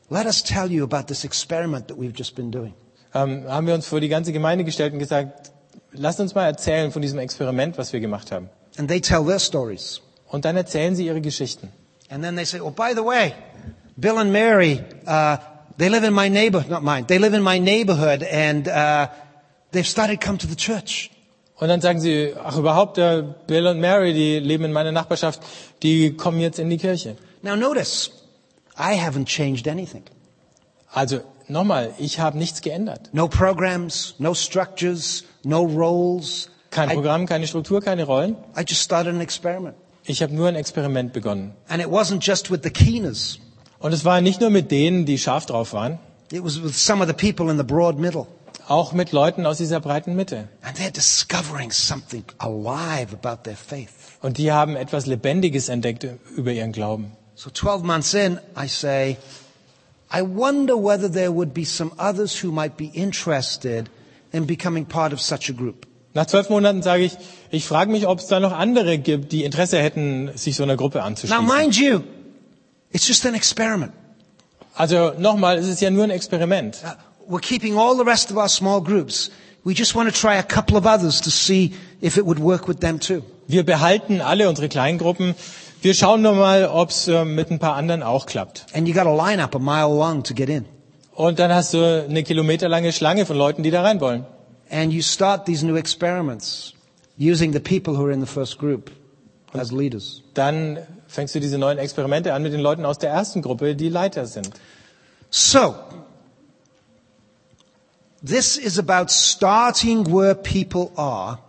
let us tell you about this experiment that we've just been doing. ähm, haben wir uns vor die ganze Gemeinde gestellt und gesagt, lasst uns mal erzählen von diesem Experiment, was wir gemacht haben. And they tell their stories. Und dann erzählen sie ihre Geschichten. And then they say, oh, by the way, Bill and Mary, uh, they live in my neighborhood, not mine, they live in my neighborhood and uh, they've started to come to the church. Und dann sagen sie, ach überhaupt, äh, Bill und Mary, die leben in meiner Nachbarschaft, die kommen jetzt in die Kirche. Now notice, I haven't changed anything. Also nochmal, ich habe nichts geändert. No programs, no structures, no roles. Kein I- Programm, keine Struktur, keine Rollen. I just started an experiment. Ich habe nur ein Experiment begonnen. And it wasn't just with the keeners. Und es war nicht nur mit denen, die scharf drauf waren, It was with some of the people in the broad middle. auch mit Leuten aus dieser breiten Mitte. And they're discovering something alive about their faith. Und die haben etwas Lebendiges entdeckt über ihren Glauben. So 12 months in, I say, I wonder whether there would be some others who might be interested in becoming part of such a group. Nach zwölf Monaten sage ich, ich frage mich, ob es da noch andere gibt, die Interesse hätten, sich so einer Gruppe Now anzuschließen. mind you, it's just an experiment. Also nochmal, es ist ja nur ein Experiment. Uh, We're keeping all the rest of our small groups. We just want to try a couple of others to see if it would work with them too. Wir behalten alle unsere Kleingruppen. Wir schauen nur mal, ob es äh, mit ein paar anderen auch klappt. And you got a lineup a mile long to get in. Und dann hast du eine kilometerlange Schlange von Leuten, die da rein wollen. And you start these new experiments using the people who are in the first group as leaders. Dann fängst du diese neuen Experimente an mit den Leuten aus der ersten Gruppe, die Leiter sind. So, this is about starting where people are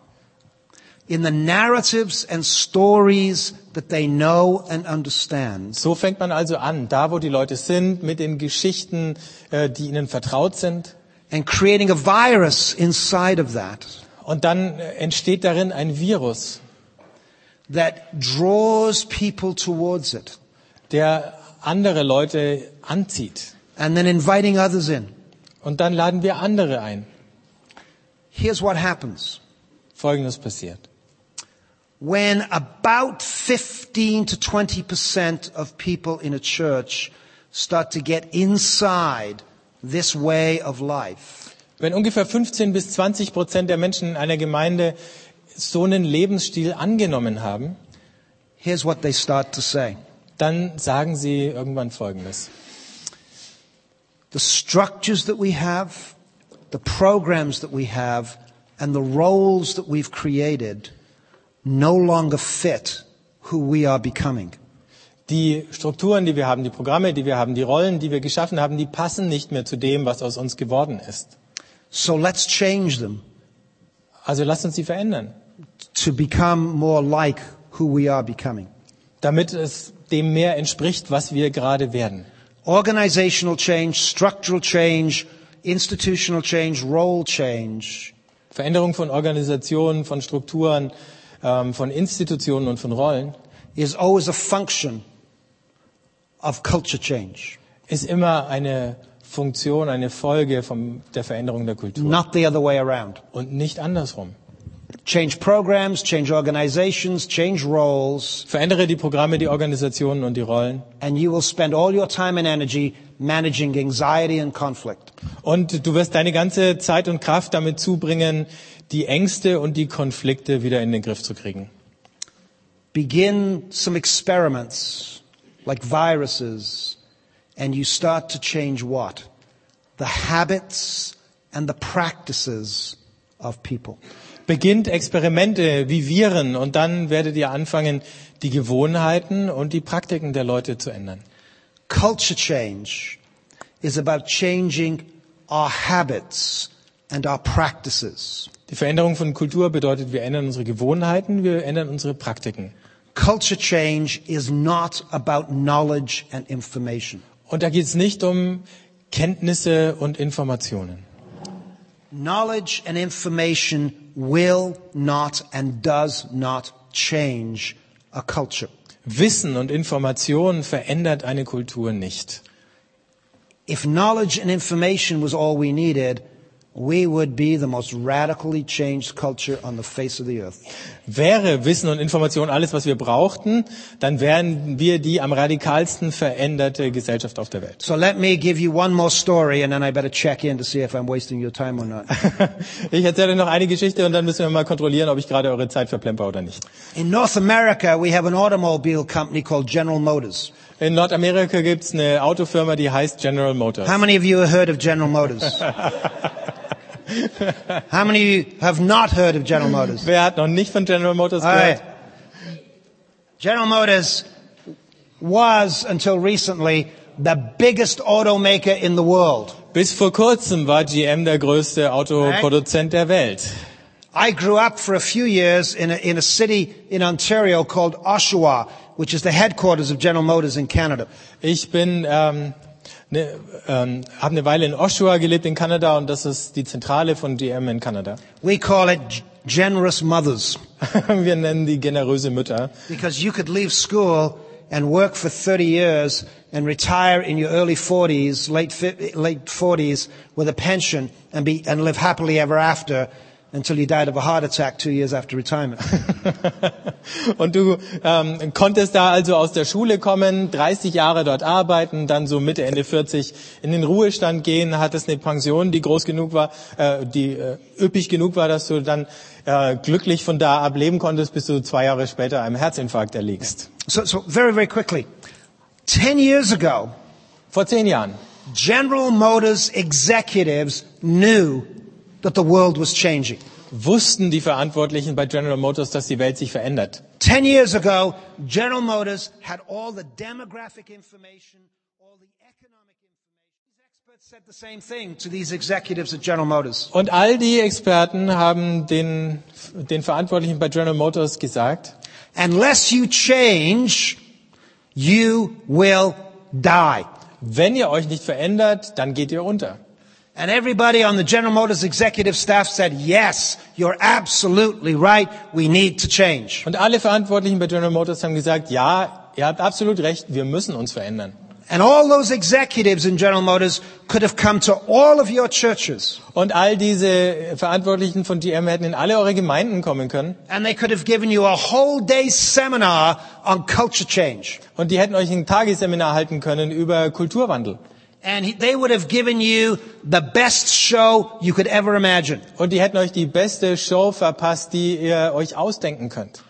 in the narratives and stories that they know and understand. So fängt man also an, da wo die Leute sind, mit den Geschichten, äh, die ihnen vertraut sind. and creating a virus inside of that Und dann äh, entsteht darin ein Virus, that draws people towards it der andere Leute anzieht. and then inviting others in. Und dann laden wir andere ein. Here's what happens. Folgendes passiert. When about 15 to 20% of people in a church start to get inside this way of life, Wenn ungefähr 15 bis 20 Prozent der Menschen in einer Gemeinde so einen Lebensstil angenommen haben, here's what they start to say. dann sagen sie irgendwann Folgendes. The structures that we have, the programs that we have, and the roles that we've created no longer fit who we are becoming. Die Strukturen, die wir haben, die Programme, die wir haben, die Rollen, die wir geschaffen haben, die passen nicht mehr zu dem, was aus uns geworden ist. So let's change them Also lasst uns sie verändern, to become more like who we are becoming. damit es dem mehr entspricht, was wir gerade werden. Organizational change, structural change, institutional change, role change. Veränderung von Organisationen, von Strukturen, ähm, von Institutionen und von Rollen is always a function of culture change. ist immer eine Funktion, eine Folge von der Veränderung der Kultur Not the other way around. und nicht andersrum. Change programs, change organizations, change roles, Verändere die Programme, die Organisationen und die Rollen and you will spend all your time and energy managing anxiety and conflict. und du wirst deine ganze Zeit und Kraft damit zubringen, die Ängste und die Konflikte wieder in den Griff zu kriegen. Begin some experiments like viruses and you start to change what? The habits and the practices of people. Beginnt Experimente wie Viren und dann werdet ihr anfangen, die Gewohnheiten und die Praktiken der Leute zu ändern. Culture change is about changing our habits and our practices. Die Veränderung von Kultur bedeutet, wir ändern unsere Gewohnheiten, wir ändern unsere Praktiken. Culture change is not about knowledge and information. Und da geht es nicht um Kenntnisse und Informationen. Knowledge and information will not and does not change a culture. Wissen und Information verändert eine Kultur nicht. If knowledge and information was all we needed, we would be the most radically changed culture on the face of the earth. Wäre Wissen und Information alles, was wir brauchten, dann wären wir die am radikalsten veränderte Gesellschaft auf der Welt. So let me give you one more story and then I better check in to see if I'm wasting your time or not. Ich erzähle noch eine Geschichte und dann müssen wir mal kontrollieren, ob ich gerade eure Zeit verplemper oder nicht. In North America, we have an automobile company called General Motors. In Nordamerika gibt's eine Autofirma, die heißt General Motors. How many of you have heard of General Motors? How many of you have not heard of General Motors? Wer hat noch nicht von General Motors gehört? right. General Motors was until recently the biggest automaker in the world. Bis vor kurzem war GM der größte Autoproduzent der Welt. I grew up for a few years in a, in a city in Ontario called Oshawa, which is the headquarters of General Motors in Canada. Ich bin ähm, ne, ähm, habe eine Weile in Oshawa gelebt in Kanada und das ist die Zentrale von GM in Kanada. We call it generous mothers Wir nennen die generöse Mütter, because you could leave school and work for 30 years and retire in your early 40s, late, late 40s with a pension and be, and live happily ever after until you died of a heart attack two years after retirement. Und du ähm, konntest da also aus der Schule kommen, 30 Jahre dort arbeiten, dann so Mitte, Ende 40 in den Ruhestand gehen, hattest eine Pension, die groß genug war, äh, die äh, üppig genug war, dass du dann äh, glücklich von da ab leben konntest, bis du zwei Jahre später einem Herzinfarkt erliegst. So, so very, very quickly. Ten years ago, Vor zehn Jahren General Motors executives knew that the world was changing. wussten die Verantwortlichen bei General Motors, dass die Welt sich verändert. Ten years ago, General Motors had all the demographic information, all the economic information. These experts said the same thing to these executives at General Motors. Und all die Experten haben den, den Verantwortlichen bei General Motors gesagt, Unless you change, you will die. wenn ihr euch nicht verändert, dann geht ihr unter. And everybody on the General Motors executive staff said, yes, you're absolutely right. We need to change. Und alle Verantwortlichen bei General Motors haben gesagt, ja, ihr habt absolut recht, wir müssen uns verändern. And all those executives in General Motors could have come to all of your churches Und all diese Verantwortlichen von GM hätten in alle eure Gemeinden kommen können. and they could have given you a whole day seminar on culture change. Und die hätten euch ein Tagesseminar halten können über Kulturwandel. And he- they would have given you the best show you could ever imagine. Und die hätten euch die beste Show verpasst, die ihr euch ausdenken könnt.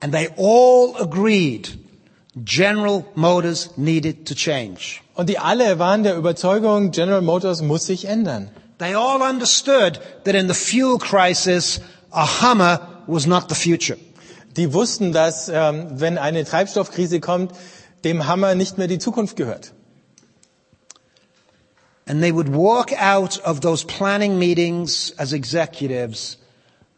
And they all agreed General Motors needed to change. Und die alle waren der Überzeugung, General Motors muss sich ändern. They all understood that in the fuel crisis, a Hummer was not the future. Die wussten, dass ähm, wenn eine Treibstoffkrise kommt, dem Hammer nicht mehr die Zukunft gehört. And they would walk out of those planning meetings as executives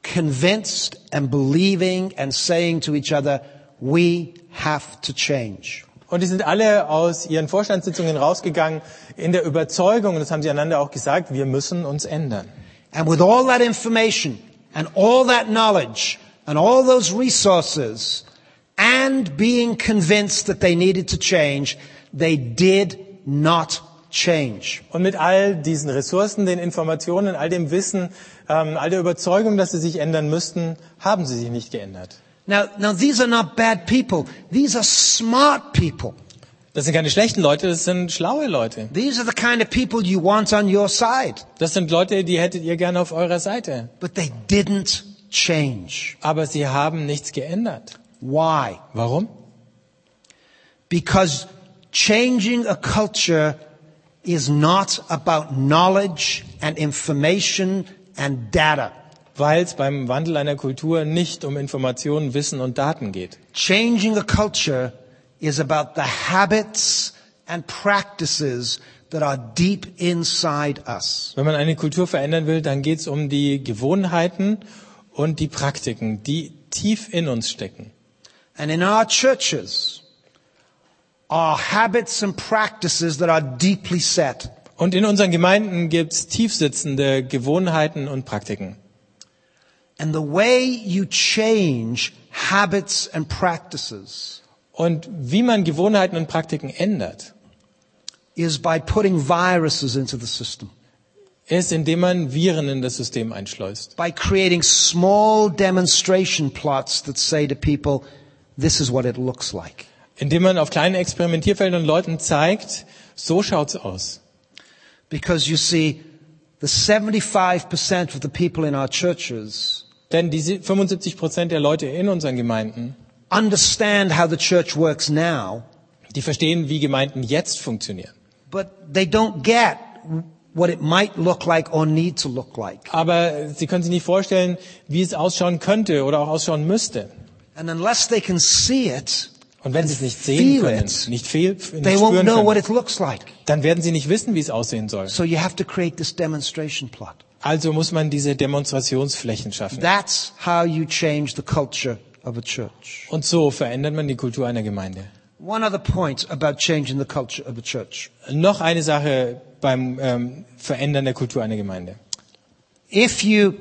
convinced and believing and saying to each other, we have to change. Und die sind alle aus ihren Vorstandssitzungen rausgegangen in der Überzeugung, und das haben sie einander auch gesagt, wir müssen uns ändern. And with all that information and all that knowledge and all those resources and being convinced that they needed to change, they did not change. Und mit all diesen Ressourcen, den Informationen, all dem Wissen, ähm, all der Überzeugung, dass sie sich ändern müssten, haben sie sich nicht geändert. Now, now these are not bad people. These are smart people. Das sind keine schlechten Leute, das sind schlaue Leute. These are the kind of people you want on your side. Das sind Leute, die hättet ihr gerne auf eurer Seite. But they didn't change. Aber sie haben nichts geändert. Why? Warum? Because changing a culture is not about knowledge and information and data. Weil es beim Wandel einer Kultur nicht um Informationen, Wissen und Daten geht. Changing a culture is about the habits and practices that are deep inside us. Wenn man eine Kultur verändern will, dann geht es um die Gewohnheiten und die Praktiken, die tief in uns stecken. And in our churches are habits and practices that are deeply set. Und in unseren Gemeinden gibt es tiefsitzende Gewohnheiten und Praktiken. And the way you change habits and practices Und wie man Gewohnheiten und Praktiken ändert, is by putting viruses into the system, ist, indem man Viren in das System einschleust. by creating small demonstration plots that say to people, this is what it looks like. Indem man auf kleinen Experimentierfeldern Leuten zeigt, so schaut's aus. Because you see, the 75% of the people in our churches Denn diese 75 Prozent der Leute in unseren Gemeinden, understand how the church works now, die verstehen, wie Gemeinden jetzt funktionieren. but they don't get what it might look like or need to look like. Aber sie können sich nicht vorstellen, wie es ausschauen könnte oder auch ausschauen müsste. And unless they can see it, Und wenn sie es nicht sehen können, it. nicht, fehl, nicht they won't spüren know what können, it looks like. dann werden sie nicht wissen, wie es aussehen soll. So you have to create this demonstration plot. Also muss man diese Demonstrationsflächen schaffen. That's how you change the culture of a church. Und so verändert man die Kultur einer Gemeinde. One other point about changing the culture of a church. Noch eine Sache beim ähm, Verändern der Kultur einer Gemeinde. If you,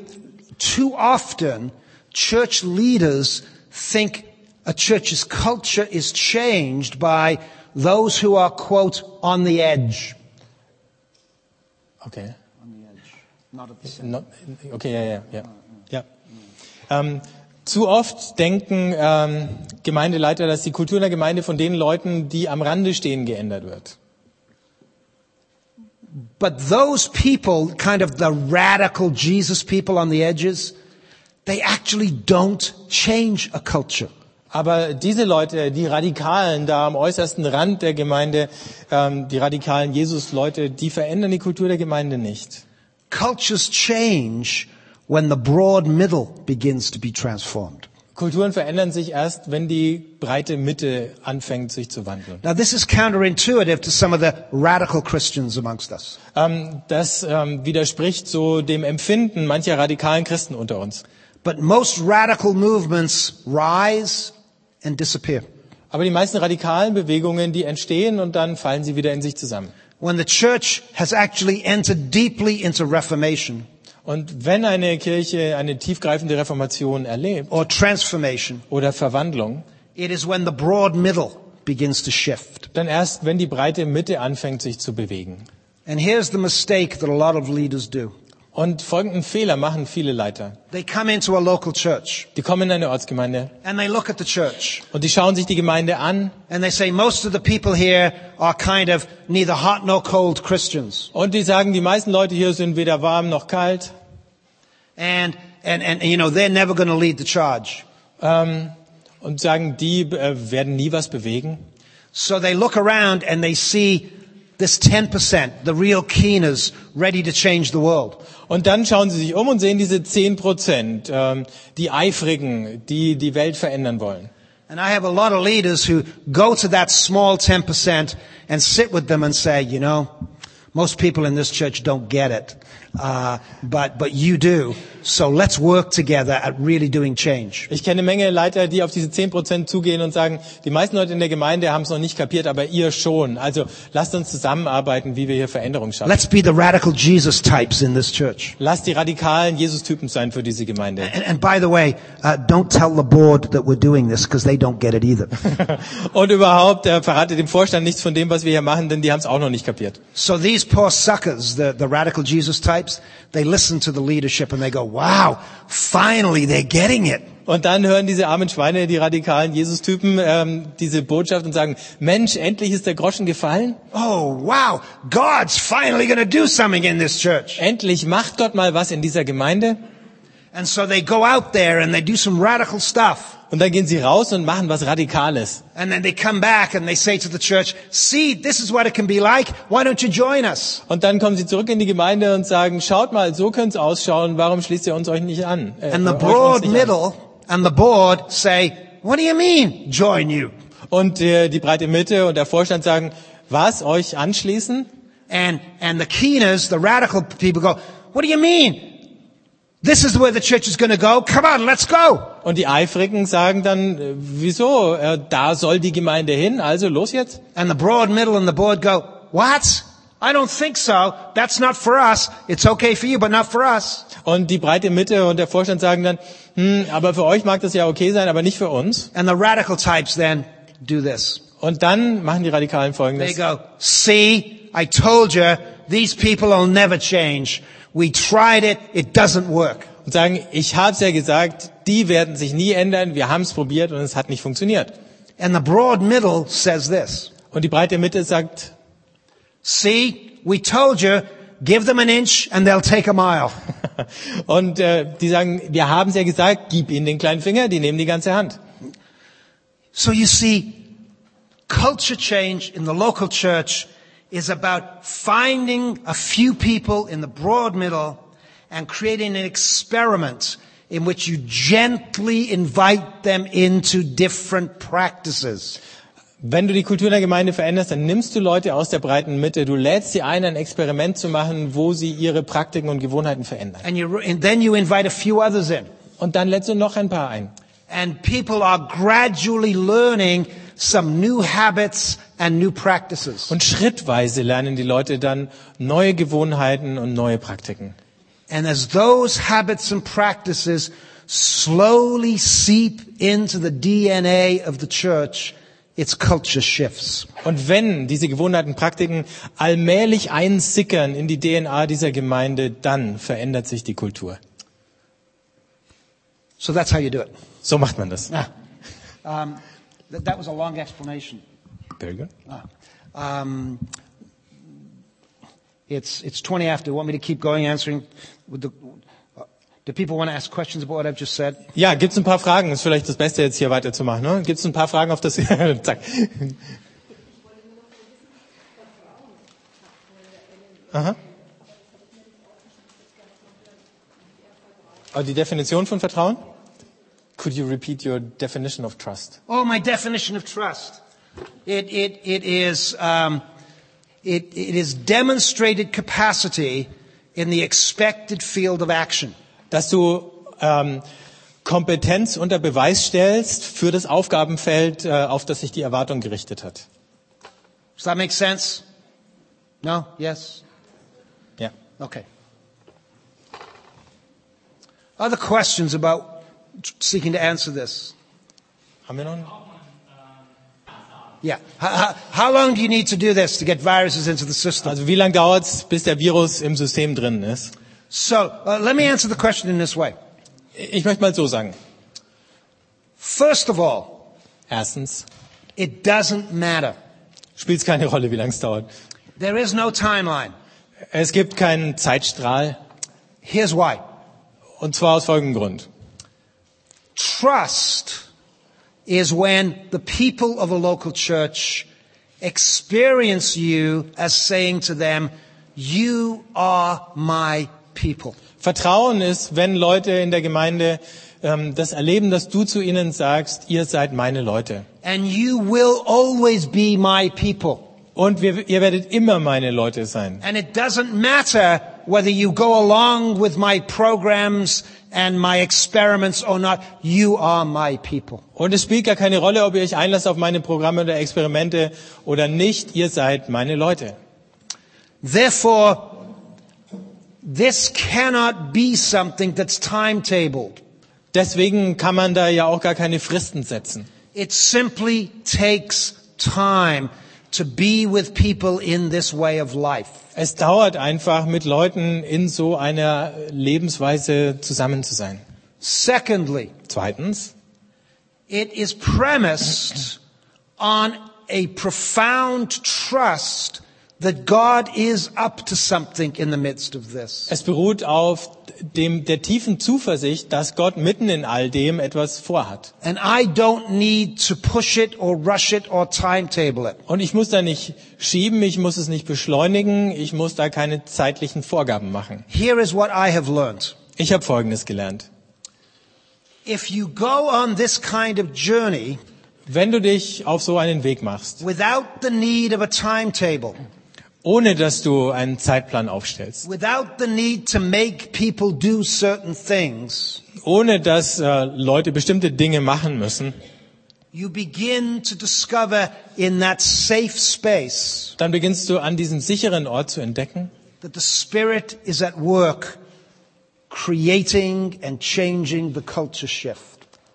too often, church leaders think a church's culture is changed by those who are, quote, on the edge. Okay. On the edge. Not, okay, ja, ja, ja. ja. Ähm, zu oft denken ähm, Gemeindeleiter, dass die Kultur in der Gemeinde von den Leuten, die am Rande stehen, geändert wird. But those people, kind of the radical Jesus people on the edges, they actually don't change a culture. Aber diese Leute, die Radikalen da am äußersten Rand der Gemeinde, ähm, die radikalen Jesus-Leute, die verändern die Kultur der Gemeinde nicht. Cultures change when the broad middle begins to be transformed. Kulturen verändern sich erst, wenn die breite Mitte anfängt, sich zu wandeln. Now this is counterintuitive to some of the radical Christians amongst us. Ähm, das ähm, widerspricht so dem Empfinden mancher radikalen Christen unter uns. But most radical movements rise and disappear. Aber die meisten radikalen Bewegungen, die entstehen und dann fallen sie wieder in sich zusammen. When the church has actually entered deeply into reformation Und wenn eine Kirche eine tiefgreifende Reformation erlebt or transformation, oder Verwandlung, it is when the broad middle begins to shift. dann erst, wenn die breite Mitte anfängt, sich zu bewegen. And here's the mistake that a lot of leaders do. Und folgenden Fehler machen viele Leiter. They come into a local church Die kommen in eine Ortsgemeinde and they look at the church und die schauen sich die Gemeinde an and they say most of the people here are kind of neither hot nor cold Christians. und die sagen, die meisten Leute hier sind weder warm noch kalt. And, and, and, you know, they're never going to lead the charge. Ähm, und sagen, die äh, werden nie was bewegen. So they look around and they see this 10%, the real keeners, ready to change the world. Und dann schauen sie sich um und sehen diese 10 Prozent, ähm, die Eifrigen, die die Welt verändern wollen. And I have a lot of leaders who go to that small 10% and sit with them and say, you know, Most people in this church don't get it, uh, but but you do. So let's work together at really doing change. Ich kenne eine Menge Leiter, die auf diese 10% zugehen und sagen, die meisten Leute in der Gemeinde haben es noch nicht kapiert, aber ihr schon. Also lasst uns zusammenarbeiten, wie wir hier Veränderung schaffen. Let's be the radical Jesus types in this church. Lasst die radikalen Jesus-Typen sein für diese Gemeinde. And, and by the way, uh, don't tell the board that we're doing this because they don't get it either. Und überhaupt äh, verrate dem Vorstand nichts von dem, was wir hier machen, denn die haben es auch noch nicht kapiert. So these poor suckers, the, the radical Jesus types, they listen to the leadership and they go, wow, finally they're getting it. Und dann hören diese armen Schweine, die radikalen Jesus-Typen, ähm, diese Botschaft und sagen, Mensch, endlich ist der Groschen gefallen. Oh, wow, God's finally going to do something in this church. Endlich macht Gott mal was in dieser Gemeinde. And so they go out there and they do some radical stuff. Und dann gehen sie raus und machen was Radikales. And then they come back and they say to the church, see, this is what it can be like. Why don't you join us? Und dann kommen sie zurück in die Gemeinde und sagen, schaut mal, so könnte es ausschauen, warum schließt ihr uns euch nicht an? Äh, And the uns broad middle and the board say, what do you mean, join you? Und äh, die breite Mitte und der Vorstand sagen, was, euch anschließen? And, and the keeners, the radical people go, what do you mean? This is where the church is going to go. Come on, let's go. Und die Eifrigen sagen dann, äh, wieso, äh, da soll die Gemeinde hin, also los jetzt? And the broad middle and the board go, what? I don't think so. That's not for us. It's okay for you, but not for us. Und die breite Mitte und der Vorstand sagen dann, hm, aber für euch mag das ja okay sein, aber nicht für uns. And the radical types then do this. Und dann machen die Radikalen They folgendes. go, see, I told you, these people will never change. We tried it, it doesn't work. Und sagen, ich habe es ja gesagt, die werden sich nie ändern, wir haben es probiert und es hat nicht funktioniert. And the broad middle says this, Und die breite Mitte sagt, see, we told you, give them an inch and they'll take a mile. und äh, die sagen, wir haben es ja gesagt, gib ihnen den kleinen Finger, die nehmen die ganze Hand. So you see, culture change in the local church is about finding a few people in the broad middle and creating an experiment in which you gently invite them into different practices. Wenn du die Kultur der Gemeinde veränderst, dann nimmst du Leute aus der breiten Mitte, du lädst sie ein, ein Experiment zu machen, wo sie ihre Praktiken und Gewohnheiten verändern. And, you, and then you invite a few others in. Und dann lädst du noch ein paar ein. And people are gradually learning some new habits and new practices. Und schrittweise lernen die Leute dann neue Gewohnheiten und neue Praktiken. And as those habits and practices slowly seep into the DNA of the church, its culture shifts. Und wenn diese Gewohnheiten, Praktiken allmählich einsickern in die DNA dieser Gemeinde, dann verändert sich die Kultur. So that's how you do it. So macht man das. Ah. Um, th- that was a long explanation. Very good. Ah. Um, it's, it's 20 after. Want me to keep going answering? With the, do people want to ask questions about what I've just said? Ja, gibt's ein paar Fragen? Ist vielleicht das Beste jetzt hier weiterzumachen. Ne? Gibt's ein paar Fragen auf das? Zack. Aha. Oh, die Definition von Vertrauen? Could you repeat your definition of trust? Oh, my definition of trust. It, it, it is, um, it, it is demonstrated capacity in the expected field of action. Dass du ähm, Kompetenz unter Beweis stellst für das Aufgabenfeld, äh, auf das sich die Erwartung gerichtet hat. Does that make sense? No? Yes? Ja. Okay. Other questions about seeking to answer this? Haben wir noch? Yeah. How, how, long do you need to do this to get viruses into the system? Also wie lange dauert's, bis der Virus im System drin ist? So, uh, let me answer the question in this way. Ich möchte mal so sagen. First of all, Erstens, it doesn't matter. spielt keine Rolle, wie lange es dauert. There is no timeline. Es gibt keinen Zeitstrahl. Here's why. Und zwar aus folgendem Grund. Trust is when the people of a local church experience you as saying to them, you are my people. Vertrauen ist, wenn Leute in der Gemeinde ähm, das erleben, dass du zu ihnen sagst, ihr seid meine Leute. And you will always be my people. Und wir, ihr werdet immer meine Leute sein. And it doesn't matter whether you go along with my programs and my experiments or not. You are my people. Und es spielt gar keine Rolle, ob ihr euch einlasst auf meine Programme oder Experimente oder nicht. Ihr seid meine Leute. Therefore, this cannot be something that's timetabled. Deswegen kann man da ja auch gar keine Fristen setzen. It simply takes time to be with people in this way of life. Es dauert einfach, mit Leuten in so einer Lebensweise zusammen zu sein. Secondly, Zweitens, it is premised on a profound trust that God is up to something in the midst of this. es beruht auf dem, der tiefen Zuversicht, dass Gott mitten in all dem etwas vorhat. And I don't need to push it or rush it or timetable it. Und ich muss da nicht schieben, ich muss es nicht beschleunigen, ich muss da keine zeitlichen Vorgaben machen. Here is what I have learned. Ich habe Folgendes gelernt. If you go on this kind of journey Wenn du dich auf so einen Weg machst, without the need of a timetable, ohne dass du einen Zeitplan aufstellst, without the need to make people do certain things, ohne dass äh, Leute bestimmte Dinge machen müssen, you begin to discover in that safe space dann beginnst du an diesem sicheren Ort zu entdecken, that the Spirit is at work creating and changing the culture shift.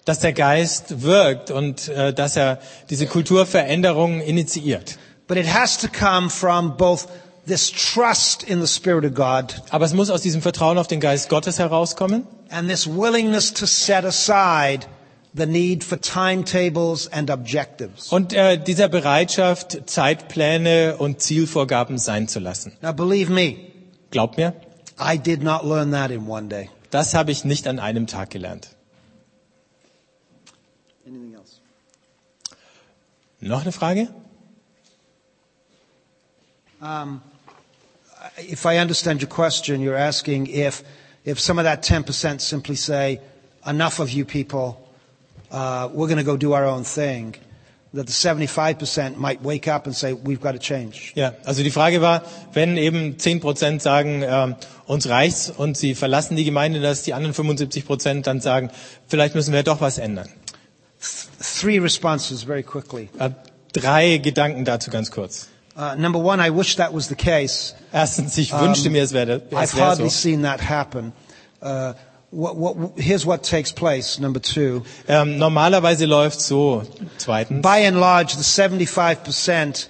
dass der Geist wirkt und äh, dass er diese Kulturveränderungen initiiert. But it has to come from both this trust in the Spirit of God Aber es muss aus diesem Vertrauen auf den Geist Gottes herauskommen and this willingness to set aside the need for timetables and objectives. und äh, dieser Bereitschaft, Zeitpläne und Zielvorgaben sein zu lassen. Now believe me, Glaubt mir, I did not learn that in one day. das habe ich nicht an einem Tag gelernt. Anything else? Noch eine Frage? Um, if I understand your question, you're asking if, if some of that 10% simply say, enough of you people, uh, we're going to go do our own thing, that the 75% might wake up and say, we've got to change. Ja, also die Frage war, wenn eben 10 Prozent sagen, ähm, uns reicht's und sie verlassen die Gemeinde, dass die anderen 75 Prozent dann sagen, vielleicht müssen wir doch was ändern. Three responses very quickly. Äh, drei Gedanken dazu ganz kurz. Uh, number one, I wish that was the case. Erstens, ich Um, wünschte mir, es wäre I've es wäre hardly so. seen that happen. Uh, what, what, here's what takes place. Number two. Ähm, normalerweise läuft so. Zweitens, By and large, the 75%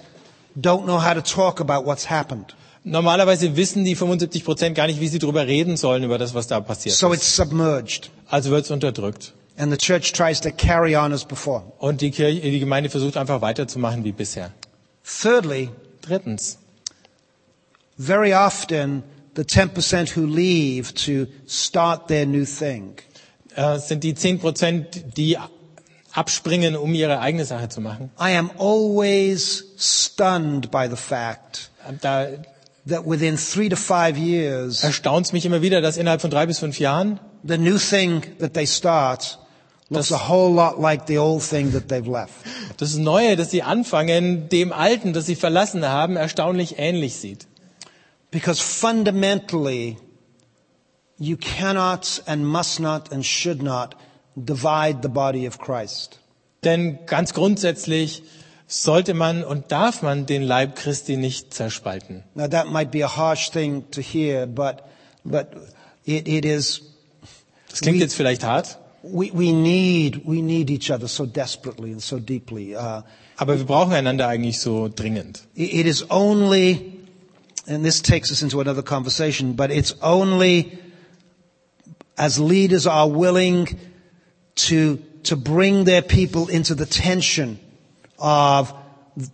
don't know how to talk about what's happened. normalerweise wissen die 75 Prozent gar nicht, wie sie darüber reden sollen, über das, was da passiert So ist. it's submerged. Also wird es unterdrückt. And the church tries to carry on as before. Und die, Kirche, die Gemeinde versucht einfach weiterzumachen wie bisher. Thirdly, Drittens, very often the 10% who leave to start their new thing äh, sind die 10 Prozent, die abspringen, um ihre eigene Sache zu machen. I am always stunned by the fact Da that within three to five years, erstaunt mich immer wieder, dass innerhalb von drei bis fünf Jahren the new thing that they start Das- a whole lot like the old thing that they've left. das Neue, das sie anfangen, dem Alten, das sie verlassen haben, erstaunlich ähnlich sieht. Because fundamentally, you cannot and must not and should not divide the body of Christ. Denn ganz grundsätzlich sollte man und darf man den Leib Christi nicht zerspalten. Now that might be a harsh thing to hear, but, but it, it is, Das klingt We- jetzt vielleicht hart, we, we need, we need each other so desperately and so deeply. Uh, aber wir brauchen einander eigentlich so dringend. it it is only, and this takes us into another conversation, but it's only as leaders are willing to, to bring their people into the tension of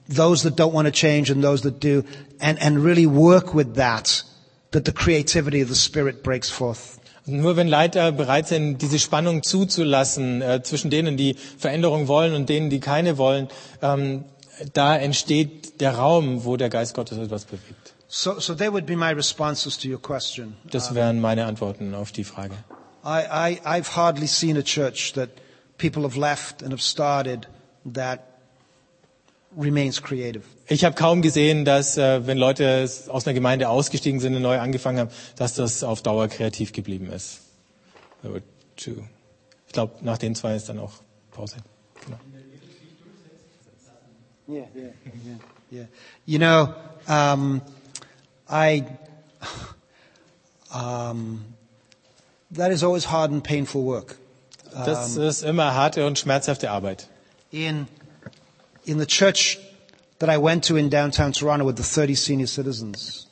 those that don't want to change and those that do, and, and really work with that, that the creativity of the Spirit breaks forth. Nur wenn Leiter bereit sind, diese Spannung zuzulassen äh, zwischen denen, die Veränderung wollen und denen, die keine wollen, ähm, da entsteht der Raum, wo der Geist Gottes etwas bewegt. So, so they would be my responses to your question. Das wären meine Antworten auf die Frage. I, I, I've hardly seen a church that people have left and have started that. Ich habe kaum gesehen, dass äh, wenn Leute aus einer Gemeinde ausgestiegen sind und neu angefangen haben, dass das auf Dauer kreativ geblieben ist. Ich glaube, nach den zwei ist dann auch Pause. Genau. Yeah, yeah, yeah, yeah. You know, um, I, um, that is always hard and painful work. Das ist immer harte und schmerzhafte Arbeit. In, in the church that I went to in downtown Toronto with the 30 senior citizens,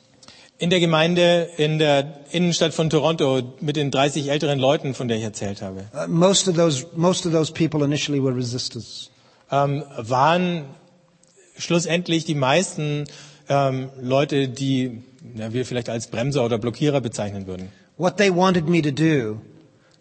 In der Gemeinde in der Innenstadt von Toronto mit den 30 älteren Leuten, von der ich erzählt habe, uh, most of those, most of those people initially were resistors. ähm, waren schlussendlich die meisten ähm, Leute, die ja, wir vielleicht als Bremser oder Blockierer bezeichnen würden. What they wanted me to do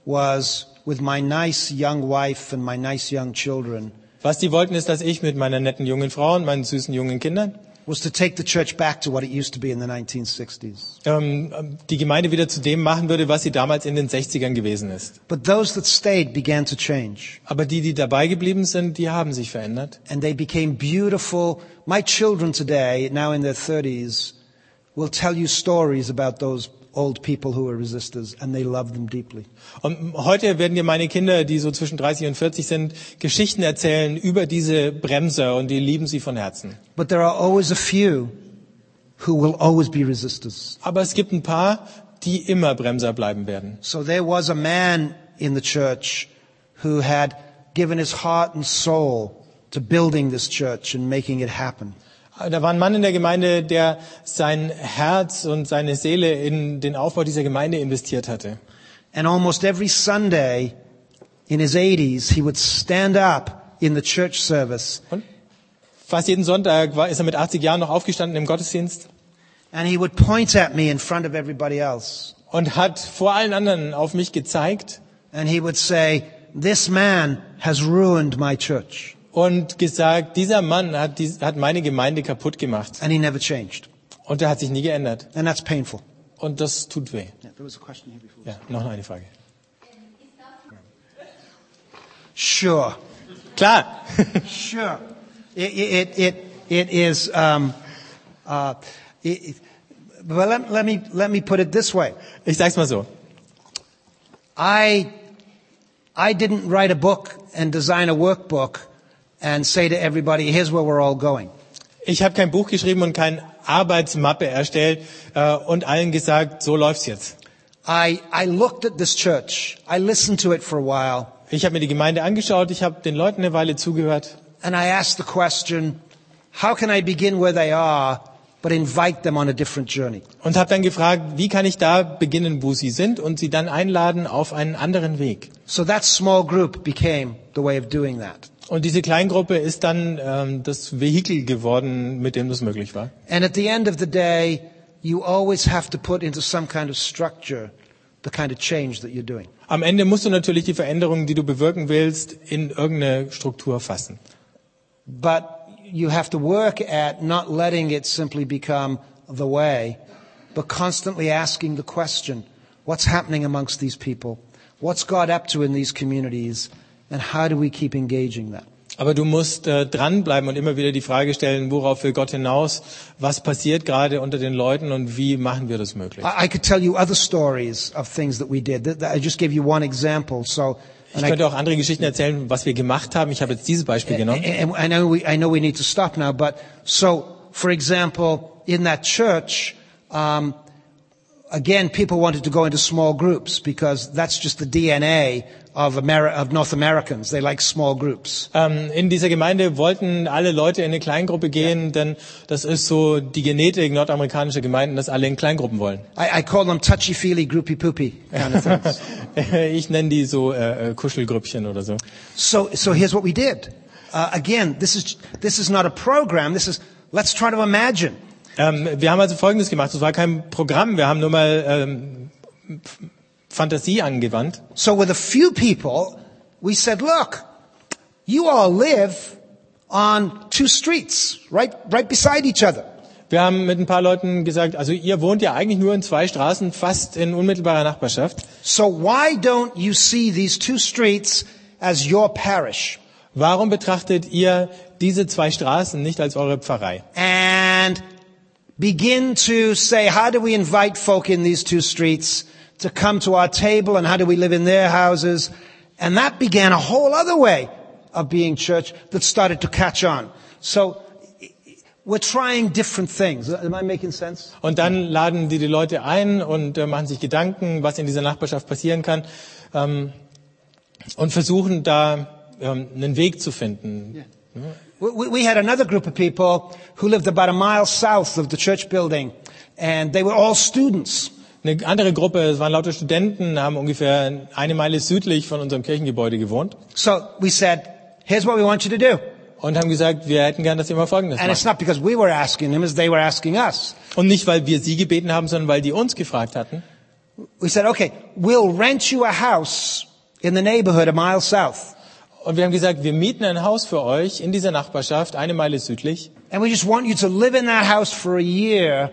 was, with my nice young wife and my nice young children, Was die wollten, ist, dass ich mit meiner netten jungen Frau und meinen süßen jungen Kindern was to take the church back to what it used to be in the 1960s. ähm, die Gemeinde wieder zu dem machen würde, was sie damals in den 60ern gewesen ist. But those that stayed began to change. Aber die, die dabei geblieben sind, die haben sich verändert. And they became beautiful. My children today, now in their 30s, will tell you stories about those old people who were resistors and they love them deeply. Und heute werden dir meine Kinder, die so zwischen 30 und 40 sind, Geschichten erzählen über diese Bremser und die lieben sie von Herzen. But there are always a few who will always be resistors. Aber es gibt ein paar, die immer Bremser bleiben werden. So there was a man in the church who had given his heart and soul to building this church and making it happen. Da war ein Mann in der Gemeinde, der sein Herz und seine Seele in den Aufbau dieser Gemeinde investiert hatte. And almost every Sunday in his 80s, he would stand up in the church service Und fast jeden Sonntag war, ist er mit 80 Jahren noch aufgestanden im Gottesdienst and he would point at me in front of everybody else. und hat vor allen anderen auf mich gezeigt And he would say, this man has ruined my church. Und gesagt, dieser Mann hat, dies, hat meine Gemeinde kaputt gemacht. And he never changed. Und er hat sich nie geändert. And that's painful. Und das tut weh. Yeah, there was a question here before. Ja, noch eine Frage. Sure. Klar. Sure. It, it, it, it is, um, uh, it- but let, let me, let me put it this way. Ich sag's mal so. I, I didn't write a book and design a workbook and say to everybody, here's where we're all going. Ich habe kein Buch geschrieben und keine Arbeitsmappe erstellt äh, und allen gesagt, so läuft's jetzt. I, I looked at this church. I listened to it for a while Ich habe mir die Gemeinde angeschaut, ich habe den Leuten eine Weile zugehört and I asked the question, how can I begin where they are but invite them on a different journey? und habe dann gefragt, wie kann ich da beginnen, wo sie sind und sie dann einladen auf einen anderen Weg. So that small group became the way of doing that. Und diese Kleingruppe ist dann ähm, das Vehikel geworden, mit dem das möglich war. And at the end of the day, you always have to put into some kind of structure the kind of change that you're doing. Am Ende musst du natürlich die Veränderungen, die du bewirken willst, in irgendeine Struktur fassen. But you have to work at not letting it simply become the way, but constantly asking the question, what's happening amongst these people? What's God up to in these communities? And how do we keep engaging that? Aber du musst äh, dranbleiben und immer wieder die Frage stellen, worauf will Gott hinaus? Was passiert gerade unter den Leuten und wie machen wir das möglich? I, I could tell you other stories of things that we did. That- that- I just gave you one example. So, Ich könnte auch andere Geschichten erzählen, was wir gemacht haben. Ich habe jetzt dieses Beispiel genommen. And I know we, I know we need to stop now, but so, for example, in that church, um, again, people wanted to go into small groups because that's just the DNA of, Ameri- of North Americans. They like small groups. Ähm, in dieser Gemeinde wollten alle Leute in eine Kleingruppe gehen, denn das ist so die Genetik nordamerikanischer Gemeinden, dass alle in Kleingruppen wollen. I, I call them touchy-feely, groupy-poopy kind of things. ich nenne die so äh, äh, Kuschelgrüppchen oder so. so, so here's what we did. Uh, again, this is, this is not a program. This is, let's try to imagine. Ähm, wir haben also Folgendes gemacht. Es war kein Programm. Wir haben nur mal ähm, Fantasie angewandt. So with a few people, we said, look, you all live on two streets, right, right beside each other. Wir haben mit ein paar Leuten gesagt, also ihr wohnt ja eigentlich nur in zwei Straßen, fast in unmittelbarer Nachbarschaft. So why don't you see these two streets as your parish? Warum betrachtet ihr diese zwei Straßen nicht als eure Pfarrei. and begin to say, how do we invite folk in these two streets to come to our table and how do we live in their houses? And that began a whole other way of being church that started to catch on. So we're trying different things. Am I making sense? Und dann laden die die Leute ein und äh, machen sich Gedanken, was in dieser Nachbarschaft passieren kann ähm, und versuchen da ähm, einen Weg zu finden. We, we we had another group of people who lived about a mile south of the church building and they were all students. Eine andere Gruppe, es waren lauter Studenten, haben ungefähr eine Meile südlich von unserem Kirchengebäude gewohnt So we said, here's what we want you to do. und haben gesagt, wir hätten gern, dass ihr mal Folgendes And it's not because we were asking them, as they were asking us. Und nicht, weil wir sie gebeten haben, sondern weil die uns gefragt hatten. We said, okay, we'll rent you a house in the neighborhood a mile south. Und wir haben gesagt, wir mieten ein Haus für euch in dieser Nachbarschaft, eine Meile südlich. And we just want you to live in that house for a year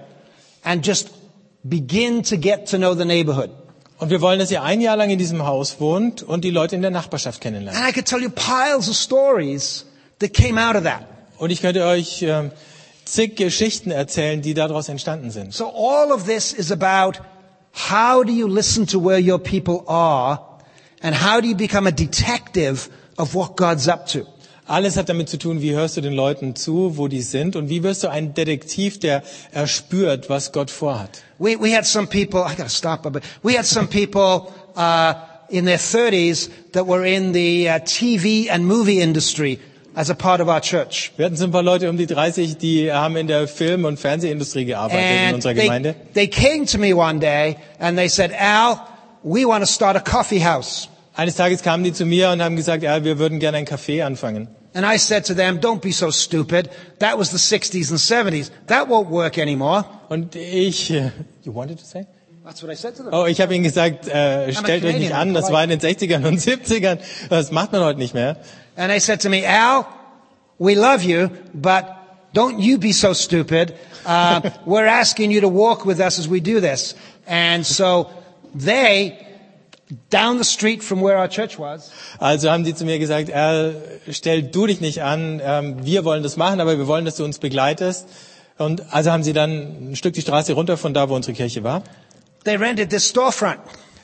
and just begin to get to know the neighborhood. Und wir wollen, dass ihr ein Jahr lang in diesem Haus wohnt und die Leute in der Nachbarschaft kennenlernt. And I could tell you piles of stories that came out of that. Und ich könnte euch ähm, zig Geschichten erzählen, die daraus entstanden sind. So all of this is about how do you listen to where your people are and how do you become a detective of what God's up to? Alles hat damit zu tun, wie hörst du den Leuten zu, wo die sind und wie wirst du ein Detektiv, der erspürt, was Gott vorhat. We, we had some people, I gotta stop, but we had some people, uh, in their 30s that were in the uh, TV and movie industry as a part of our church. Wir hatten so ein paar Leute um die 30, die haben in der Film- und Fernsehindustrie gearbeitet in And unserer they, Gemeinde. they came to me one day and they said, Al, we want to start a coffee house. Eines Tages kamen die zu mir und haben gesagt, ja, wir würden gerne ein Café anfangen. And I said to them, don't be so stupid. That was the 60s and 70s. That won't work anymore. Und ich, you wanted to say? That's what I said to them. Oh, ich habe ihnen gesagt, äh, stellt euch nicht an, das war in den 60ern und 70ern. Das macht man heute nicht mehr. And they said to me, Al, we love you, but don't you be so stupid. Uh, we're asking you to walk with us as we do this. And so they, down the street from where our church was, Also haben die zu mir gesagt, Al, stell du dich nicht an, ähm, wir wollen das machen, aber wir wollen, dass du uns begleitest. Und also haben sie dann ein Stück die Straße runter von da, wo unsere Kirche war, they rented this storefront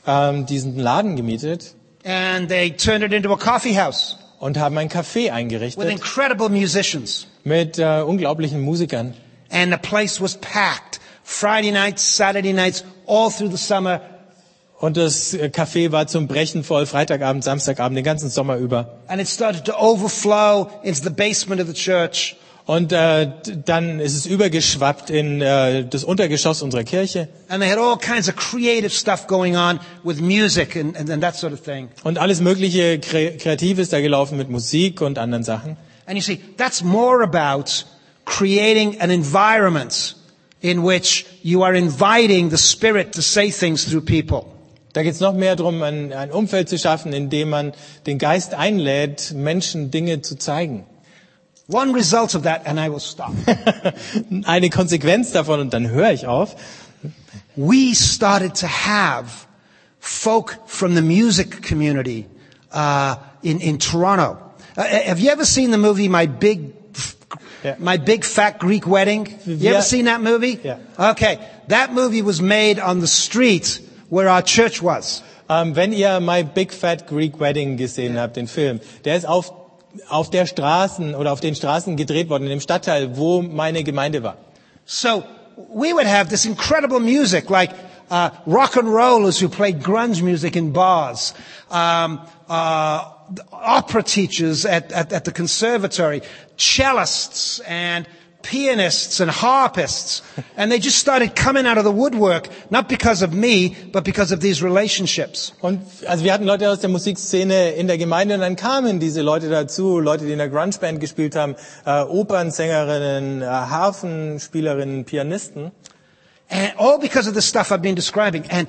ähm, diesen Laden gemietet and they turned it into a coffee house und haben ein Café with eingerichtet incredible musicians. mit äh, unglaublichen Musikern. And the place was packed. Friday nights, Saturday nights, all through the summer. Und das äh, Café war zum Brechen voll, Freitagabend, Samstagabend, den ganzen Sommer über. And it started to overflow into the basement of the church. Und äh, dann ist es übergeschwappt in äh, das Untergeschoss unserer Kirche. And they had all kinds of creative stuff going on with music and, and, and that sort of thing. Und alles mögliche Kre Kreatives da gelaufen mit Musik und anderen Sachen. And you see, that's more about creating an environment in which you are inviting the Spirit to say things through people. Da geht es noch mehr darum, ein, ein Umfeld zu schaffen, in dem man den Geist einlädt, Menschen Dinge zu zeigen. One result of that, and I will stop. Eine Konsequenz davon, und dann höre ich auf, we started to have folk from the music community uh, in in Toronto. Uh, have you ever seen the movie My Big Yeah. My Big Fat Greek Wedding? You Yeah. ever seen that movie? Yeah. Okay, that movie was made on the street where our church was. ähm, wenn ihr My Big Fat Greek Wedding gesehen habt, den Film, der ist auf, auf der Straßen oder auf den Straßen gedreht worden, in dem Stadtteil, wo meine Gemeinde war. So we would have this incredible music, like uh, rock and rollers who played grunge music in bars, um, uh, opera teachers at, at, at the conservatory, cellists and pianists and harpists, and they just started coming out of the woodwork, not because of me, but because of these relationships. Und also wir hatten Leute aus der Musikszene in der Gemeinde und dann kamen diese Leute dazu, Leute, die in der Grunge Band gespielt haben, äh, Opernsängerinnen, äh, Harfenspielerinnen, Pianisten. And all because of the stuff I've been describing. And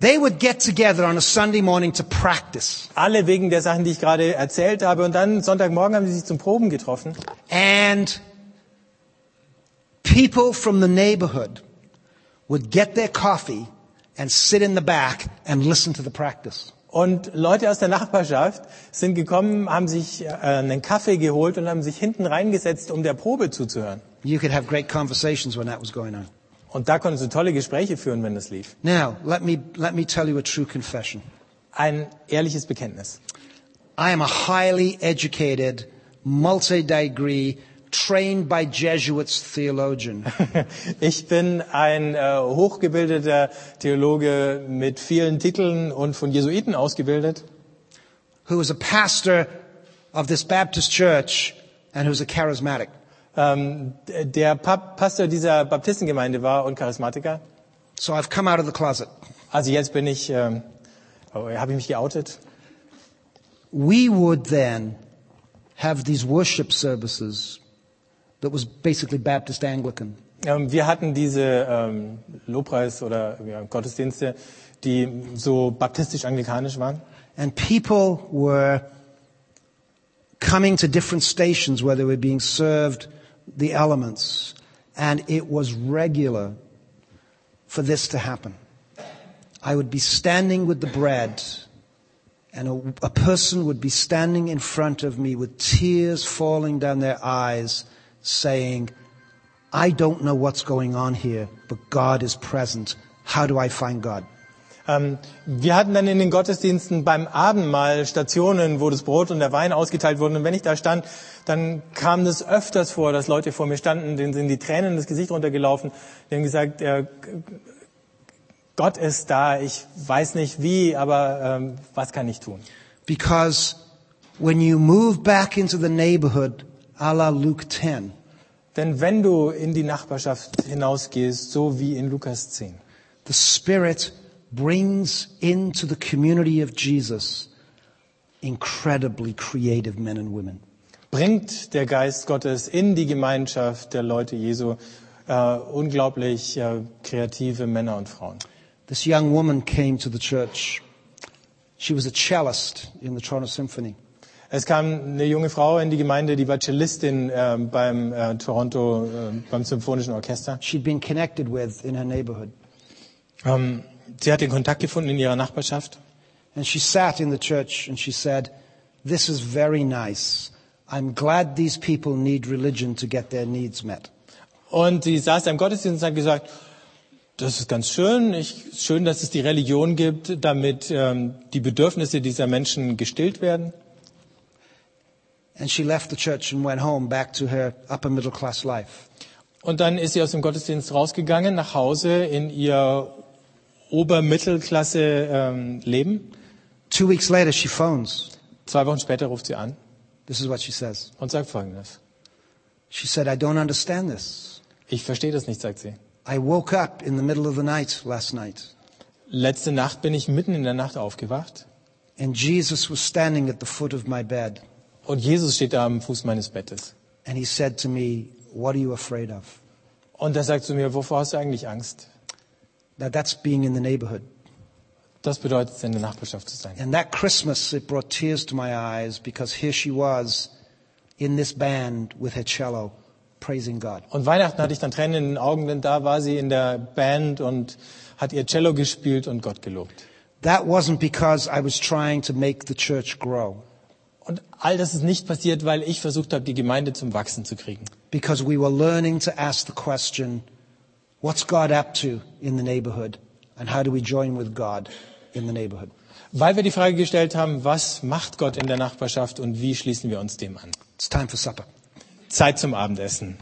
they would get together on a Sunday morning to practice. Alle wegen der Sachen, die ich gerade erzählt habe. Und dann Sonntagmorgen haben sie sich zum Proben getroffen. And people from the neighborhood would get their coffee and sit in the back and listen to the practice. Und Leute aus der Nachbarschaft sind gekommen, haben sich äh, einen Kaffee geholt und haben sich hinten reingesetzt, um der Probe zuzuhören. You could have great conversations when that was going on. Und da konntest du tolle Gespräche führen, wenn das lief. Now, let me, let me tell you a true confession. Ein ehrliches Bekenntnis. I am a highly educated, multi-degree, trained by Jesuits theologian. Ich bin ein äh, hochgebildeter Theologe mit vielen Titeln und von Jesuiten ausgebildet, who was a pastor of this Baptist church and who's a charismatic. ähm, der Pa- Pastor dieser Baptistengemeinde war und Charismatiker. So I've come out of the closet. Also jetzt bin ich, ähm, oh, habe ich mich geoutet. We would then have these worship services that was basically Baptist Anglican. Ähm, wir hatten diese ähm, Lobpreis- oder ja, Gottesdienste, die so baptistisch-anglikanisch waren. And people were coming to different stations where they were being served the elements. And it was regular for this to happen. I would be standing with the bread and a, a person would be standing in front of me with tears falling down their eyes saying, I don't know what's going on here, but God is present. How do I find God? Ähm, wir hatten dann in den Gottesdiensten beim Abendmahl Stationen, wo das Brot und der Wein ausgeteilt wurden. Und wenn ich da stand, dann kam das öfters vor, dass Leute vor mir standen, denen sind die Tränen das Gesicht runtergelaufen. Die haben gesagt, äh, Gott ist da, ich weiß nicht wie, aber ähm, was kann ich tun? Because when you move back into the neighborhood, a la Luke 10, Denn wenn du in die Nachbarschaft hinausgehst, so wie in Lukas 10, the Spirit brings into the community of Jesus incredibly creative men and women. bringt der Geist Gottes in die Gemeinschaft der Leute Jesu äh, unglaublich äh, kreative Männer und Frauen. This young woman came to the church. She was a cellist in the Toronto Symphony. Es kam eine junge Frau in die Gemeinde, die war Cellistin äh, beim äh, Toronto, äh, beim Symphonischen Orchester. She'd been connected with in her neighborhood. Ähm, sie hat den Kontakt gefunden in ihrer Nachbarschaft. And she sat in the church and she said, This is very nice. I'm glad these people need religion to get their needs met. Und sie saß im Gottesdienst und hat gesagt, das ist ganz schön, ich, schön, dass es die Religion gibt, damit ähm, die Bedürfnisse dieser Menschen gestillt werden. And she left the church and went home back to her upper middle class life. Und dann ist sie aus dem Gottesdienst rausgegangen, nach Hause in ihr Obermittelklasse ähm, Leben. Two weeks later, she phones. Zwei Wochen später ruft sie an This is what she says. und sagt Folgendes. She said, I don't understand this. Ich verstehe das nicht, sagt sie. I woke up in the middle of the night last night, Letzte Nacht bin ich mitten in der Nacht aufgewacht and Jesus was standing at the foot of my bed, und Jesus steht da am Fuß meines Bettes. and he said to me, What are you afraid of? Und er sagt zu mir, wovor hast du eigentlich Angst? Now that's being in the neighborhood. Das bedeutet in der Nachbarschaft zu sein. And that Christmas, it brought tears to my eyes because here she was in this band with her cello, praising God. Und Weihnachten hatte ich dann Tränen in den Augen, denn da war sie in der Band und hat ihr Cello gespielt und Gott gelobt. That wasn't because I was trying to make the church grow, Und all das ist nicht passiert, weil ich versucht habe, die Gemeinde zum Wachsen zu kriegen. because we were learning to ask the question, what's God up to in the neighborhood? And how do we join with God in the neighborhood? Weil wir die Frage gestellt haben, was macht Gott in der Nachbarschaft und wie schließen wir uns dem an? It's time for supper. Zeit zum Abendessen.